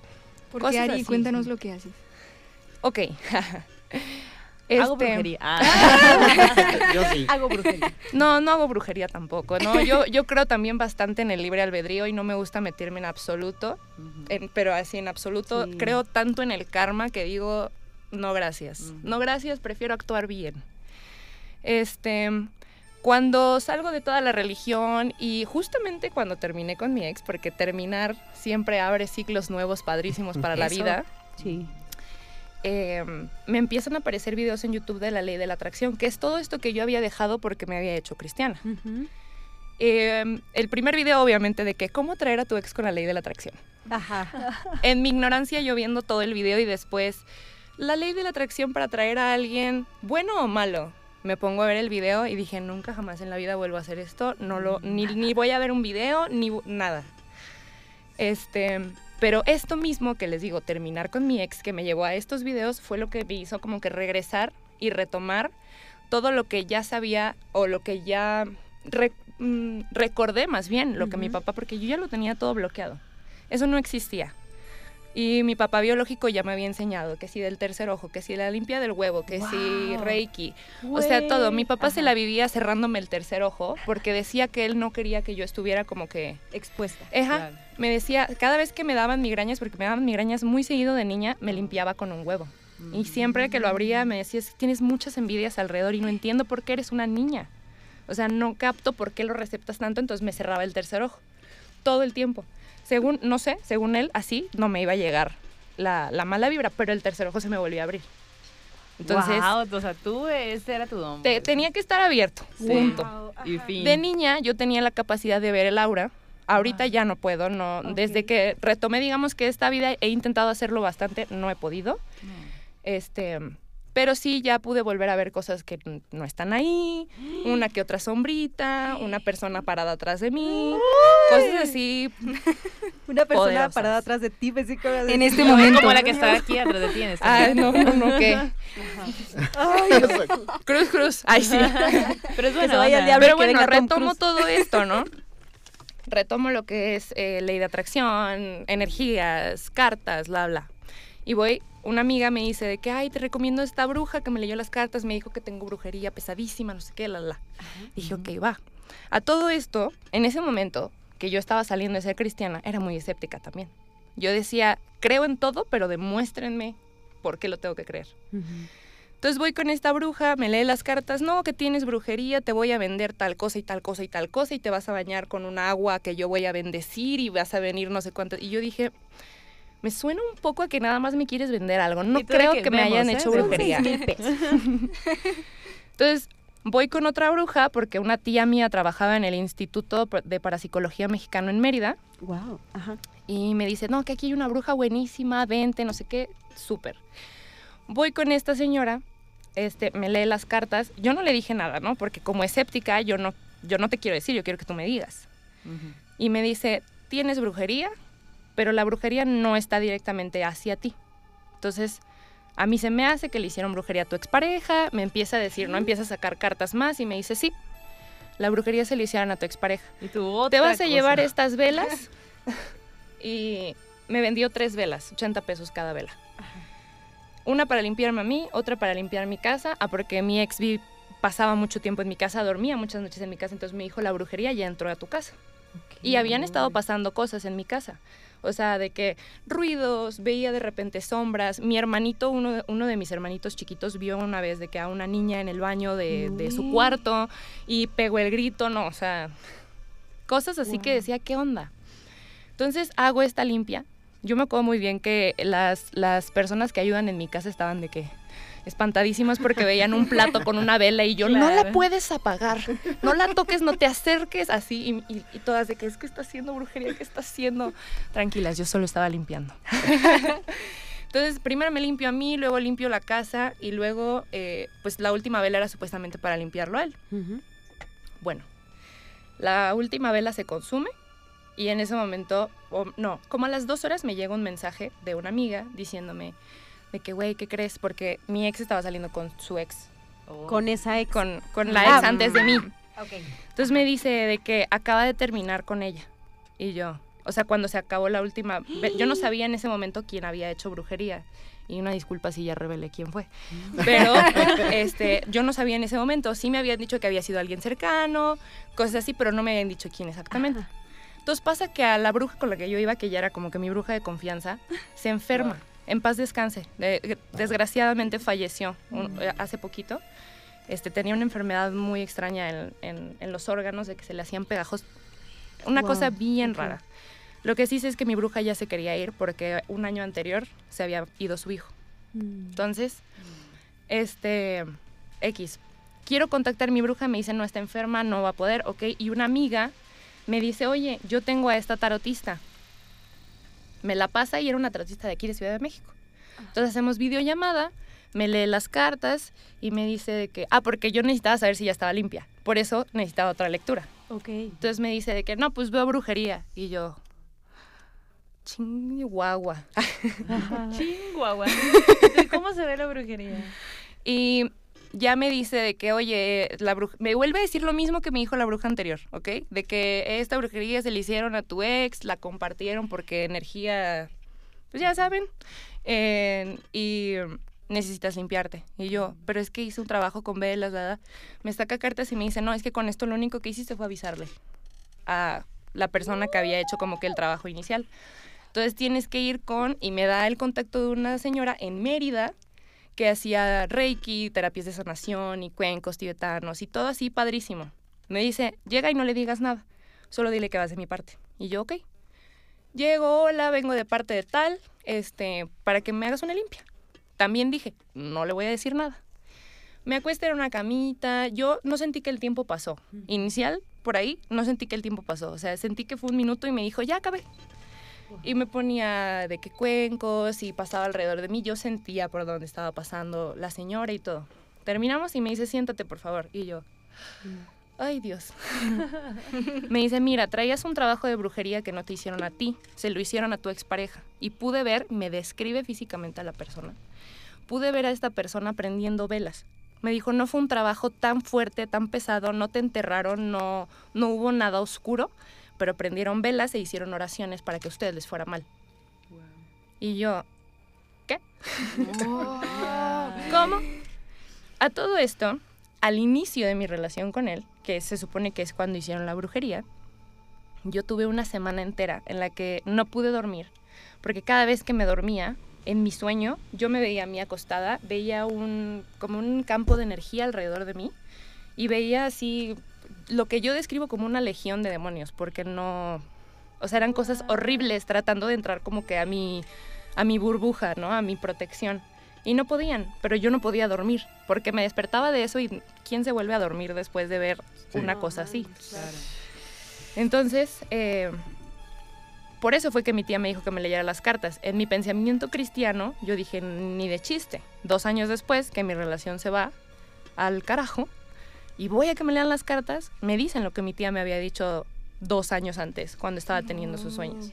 Porque Ari, así. cuéntanos lo que haces. Ok. Hago Este, brujería. Ah. Yo sí. Hago brujería. No, no hago brujería tampoco. No, yo, yo creo también bastante en el libre albedrío y no me gusta meterme en absoluto. en- pero así en absoluto Sí. creo tanto en el karma que digo no gracias. No gracias, prefiero actuar bien. Este, cuando salgo de toda la religión y justamente cuando terminé con mi ex, porque terminar siempre abre ciclos nuevos padrísimos para la vida. Sí. Eh, me empiezan a aparecer videos en YouTube de la ley de la atracción, que es todo esto que yo había dejado porque me había hecho cristiana. Eh, el primer video, obviamente, de que cómo traer a tu ex con la ley de la atracción. Ajá. En mi ignorancia, yo viendo todo el video y después, la ley de la atracción para atraer a alguien, bueno o malo. Me pongo a ver el video y dije, nunca jamás en la vida vuelvo a hacer esto, no lo, ni, ni voy a ver un video, ni nada. Este, pero esto mismo que les digo, terminar con mi ex, que me llevó a estos videos, fue lo que me hizo como que regresar y retomar todo lo que ya sabía o lo que ya re- mm, recordé más bien, lo que mi papá, porque yo ya lo tenía todo bloqueado. Eso no existía. Y mi papá biológico ya me había enseñado que si del tercer ojo, que si la limpia del huevo, que si Guau. reiki, o sea, todo. Mi papá se la vivía cerrándome el tercer ojo porque decía que él no quería que yo estuviera como que... Expuesta. Ajá, me decía, cada vez que me daban migrañas, porque me daban migrañas muy seguido de niña, me limpiaba con un huevo. Y siempre que lo abría me decía, "Es que tienes muchas envidias alrededor y no entiendo por qué eres una niña. O sea, no capto por qué lo receptas tanto, entonces me cerraba el tercer ojo. Todo el tiempo. Según, no sé, según él, así no me iba a llegar la, la mala vibra, pero el tercer ojo se me volvió a abrir. Entonces, Wow, o sea, tú, ese era tu don. te- pues. tenía que estar abierto. Sí. Punto. Y fin. De niña yo tenía la capacidad de ver el aura. Ahorita ya no puedo, no. Desde que retomé, digamos que esta vida he intentado hacerlo bastante, no he podido. Este, Pero sí, ya pude volver a ver cosas que no están ahí, una que otra sombrita, una persona parada atrás de mí, cosas así. Una persona Poderosas. parada atrás de ti, pensé que a En este momento. Como la que está aquí atrás de ti en este Ay, momento. no, no, no, ¿qué? Cruz, cruz. Ay, sí. Pero es buena se vaya el onda. diablo. Pero bueno, retomo todo esto, ¿no? Retomo lo que es eh, ley de atracción, energías, cartas, bla, bla. Y voy, una amiga me dice de que, ay, te recomiendo esta bruja que me leyó las cartas, me dijo que tengo brujería pesadísima, no sé qué, la, la. Dije, ok, va. A todo esto, en ese momento que yo estaba saliendo de ser cristiana, era muy escéptica también. Yo decía, creo en todo, pero demuéstrenme por qué lo tengo que creer. Entonces voy con esta bruja, me lee las cartas, no, que tienes brujería, te voy a vender tal cosa y tal cosa y tal cosa y te vas a bañar con un agua que yo voy a bendecir y vas a venir no sé cuánto. Y yo dije, me suena un poco a que nada más me quieres vender algo, no creo que que, me hayan ¿eh? hecho brujería. Entonces voy con otra bruja porque una tía mía trabajaba en el Instituto de Parapsicología Mexicano en Mérida Wow. Ajá. y me dice, no, que aquí hay una bruja buenísima, vente, no sé qué, súper. Voy con esta señora, este, me lee las cartas, yo no le dije nada, ¿no? Porque como escéptica, yo no, yo no te quiero decir, yo quiero que tú me digas. Y me dice, tienes brujería, pero la brujería no está directamente hacia ti. Entonces, a mí se me hace que le hicieron brujería a tu expareja, me empieza a decir, ¿no? Empieza a sacar cartas más y me dice, sí, la brujería se le hicieron a tu expareja. Y tú Te vas a cosa. llevar estas velas. y me vendió tres velas, 80 pesos cada vela. Una para limpiarme a mí, otra para limpiar mi casa. Ah, porque mi ex vi- pasaba mucho tiempo en mi casa, dormía muchas noches en mi casa, entonces me dijo, la brujería ya entró a tu casa. Y habían estado pasando cosas en mi casa. O sea, de que ruidos, veía de repente sombras. Mi hermanito, uno, de- uno de mis hermanitos chiquitos, vio una vez de que a una niña en el baño de, de su cuarto y pegó el grito, no, o sea, cosas así que decía, ¿qué onda? Entonces hago esta limpia. Yo me acuerdo muy bien que las, las personas que ayudan en mi casa estaban de que espantadísimas porque veían un plato con una vela y yo, no la Claro. puedes apagar, no la toques, no te acerques, así, y, y- y todas de que es que está haciendo brujería, ¿qué está haciendo? Tranquilas, yo solo estaba limpiando. Entonces, primero me limpio a mí, luego limpio la casa y luego, eh, pues la última vela era supuestamente para limpiarlo a él. Bueno, la última vela se consume y en ese momento, o no, como a las dos horas me llega un mensaje de una amiga diciéndome de que, güey, ¿qué crees? Porque mi ex estaba saliendo con su ex, Con esa ex. con, con la Ah, ex antes de mí. Ok. Entonces me dice de que acaba de terminar con ella. Y yo, o sea, cuando se acabó la última, yo no sabía en ese momento quién había hecho brujería. Y una disculpa si ya revelé quién fue. Pero este, yo no sabía en ese momento. Sí me habían dicho que había sido alguien cercano, cosas así, pero no me habían dicho quién exactamente. Ajá. Entonces pasa que a la bruja con la que yo iba, que ya era como que mi bruja de confianza, se enferma. En paz descanse. De- desgraciadamente falleció un- eh, hace poquito. Este, tenía una enfermedad muy extraña en, en- en los órganos, de que se le hacían pegajos. Una Wow, cosa bien rara. Lo que sí sé es que mi bruja ya se quería ir porque un año anterior se había ido su hijo. Mm. Entonces, este, X, quiero contactar a mi bruja, me dice, no está enferma, no va a poder, ok. Y una amiga me dice, oye, yo tengo a esta tarotista. Me la pasa y era una tarotista de aquí de Ciudad de México. Entonces hacemos videollamada, me lee las cartas y me dice de que, ah, porque yo necesitaba saber si ya estaba limpia. Por eso necesitaba otra lectura. Ok. Entonces me dice de que, no, pues veo brujería. Y yo, chihuahua. Chihuahua. ¿Cómo se ve la brujería? Y ya me dice de que, oye, la bruja, me vuelve a decir lo mismo que me dijo la bruja anterior, ¿ok? De que esta brujería se le hicieron a tu ex, la compartieron porque energía, pues ya saben, eh, y necesitas limpiarte. Y yo, pero es que hice un trabajo con velas, ¿verdad? Me saca cartas y me dice, no, es que con esto lo único que hiciste fue avisarle a la persona que había hecho como que el trabajo inicial. Entonces tienes que ir con, y me da el contacto de una señora en Mérida, que hacía reiki, terapias de sanación y cuencos tibetanos y todo así padrísimo. Me dice, llega y no le digas nada, solo dile que vas de mi parte. Y yo, ok. Llego, hola, vengo de parte de tal, este, para que me hagas una limpia. También dije, no le voy a decir nada. Me acuesté en una camita, yo no sentí que el tiempo pasó. Inicial, por ahí, no sentí que el tiempo pasó. O sea, sentí que fue un minuto y me dijo, ya acabé. Y me ponía de que cuencos y pasaba alrededor de mí. Yo sentía por dónde estaba pasando la señora y todo. Terminamos y me dice, siéntate por favor. Y yo, ay Dios. me dice, mira, traías un trabajo de brujería que no te hicieron a ti, se lo hicieron a tu expareja. Y pude ver, me describe físicamente a la persona. Pude ver a esta persona prendiendo velas. Me dijo, no fue un trabajo tan fuerte, tan pesado, no te enterraron, no, no hubo nada oscuro, pero prendieron velas e hicieron oraciones para que a ustedes les fuera mal. Y yo, ¿qué? ¿Cómo? A todo esto, al inicio de mi relación con él, que se supone que es cuando hicieron la brujería, yo tuve una semana entera en la que no pude dormir, porque cada vez que me dormía, en mi sueño, yo me veía a mí acostada, veía un, como un campo de energía alrededor de mí y veía así lo que yo describo como una legión de demonios, porque no, o sea, eran cosas horribles tratando de entrar como que a mi, a mi burbuja, ¿no? A mi protección. Y no podían, pero yo no podía dormir, porque me despertaba de eso y ¿quién se vuelve a dormir después de ver una cosa así? Entonces, eh, por eso fue que mi tía me dijo que me leyera las cartas. En mi pensamiento cristiano, yo dije, ni de chiste. Dos años después, que mi relación se va al carajo, y voy a que me lean las cartas, me dicen lo que mi tía me había dicho dos años antes, cuando estaba teniendo sus sueños.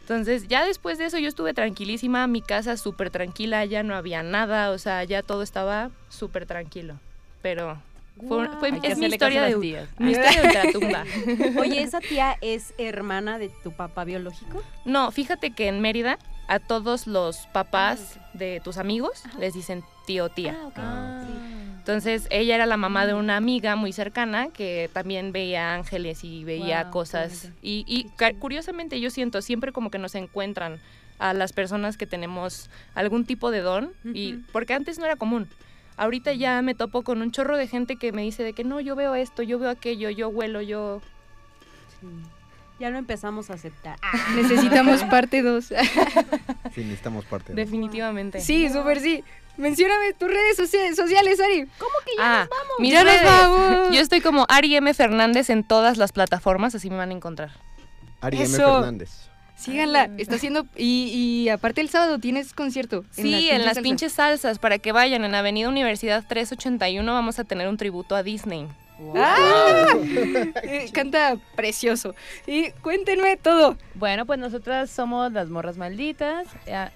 Entonces, ya después de eso yo estuve tranquilísima, mi casa súper tranquila, ya no había nada, o sea, ya todo estaba súper tranquilo. Pero fue, es mi historia de mi historia de ultratumba. Oye, ¿esa tía es hermana de tu papá biológico? No, fíjate que en Mérida a todos los papás de tus amigos les dicen tío tía. Ah, ok. Entonces ella era la mamá de una amiga muy cercana que también veía ángeles y veía cosas. Y, y curiosamente yo siento siempre como que nos encuentran a las personas que tenemos algún tipo de don y porque antes no era común. Ahorita ya me topo con un chorro de gente que me dice de que no, yo veo esto, yo veo aquello, yo huelo, yo... Sí. Ya lo empezamos a aceptar. Necesitamos parte 2. Sí, necesitamos parte. de- Definitivamente. sí, súper sí. Mencióname tus redes socia- sociales, Ari. ¿Cómo que Ah, mis Ya nos redes. vamos. Yo estoy como Ari M. Fernández en todas las plataformas, así me van a encontrar. Ari M. Fernández. Síganla, está haciendo y, y aparte el sábado tienes concierto. Sí, en las salsas. pinches salsas, para que vayan. En Avenida Universidad 381 vamos a tener un tributo a Disney. ¡Ah! Eh, canta precioso. Y cuéntenme todo. Bueno, pues nosotras somos las morras malditas. A,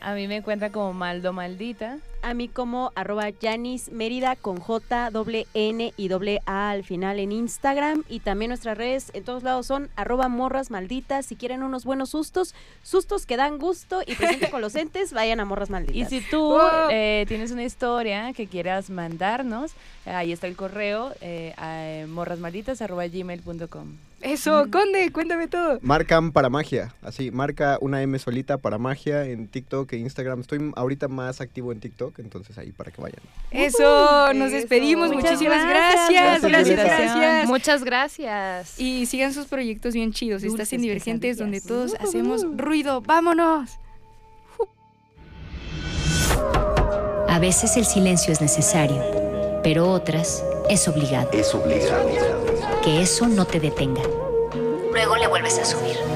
a mí me encuentra como Maldo Maldita. A mí como arroba Yanis Mérida con J, doble N y doble A al final en Instagram. Y también nuestras redes en todos lados son arroba morras malditas. Si quieren unos buenos sustos, sustos que dan gusto y presente con los entes, vayan a morras Y malditas. si tú Wow. eh, tienes una historia que quieras mandarnos, ahí está el correo eh, a morrasmalditas.gmail.com. Eso, Conde, cuéntame todo. Marcan para magia, así, marca una M solita para magia en TikTok e Instagram. Estoy ahorita más activo en TikTok, entonces ahí para que vayan. Eso, nos despedimos. Muchísimas gracias. gracias. Gracias, Gracias, Violeta. gracias. Muchas gracias. Y sigan sus proyectos bien chidos. Estás en Divergentes, donde todos hacemos ruido. ¡Vámonos! A veces el silencio es necesario, pero otras es obligado. Es obligado. Que eso no te detenga. Luego le vuelves a subir.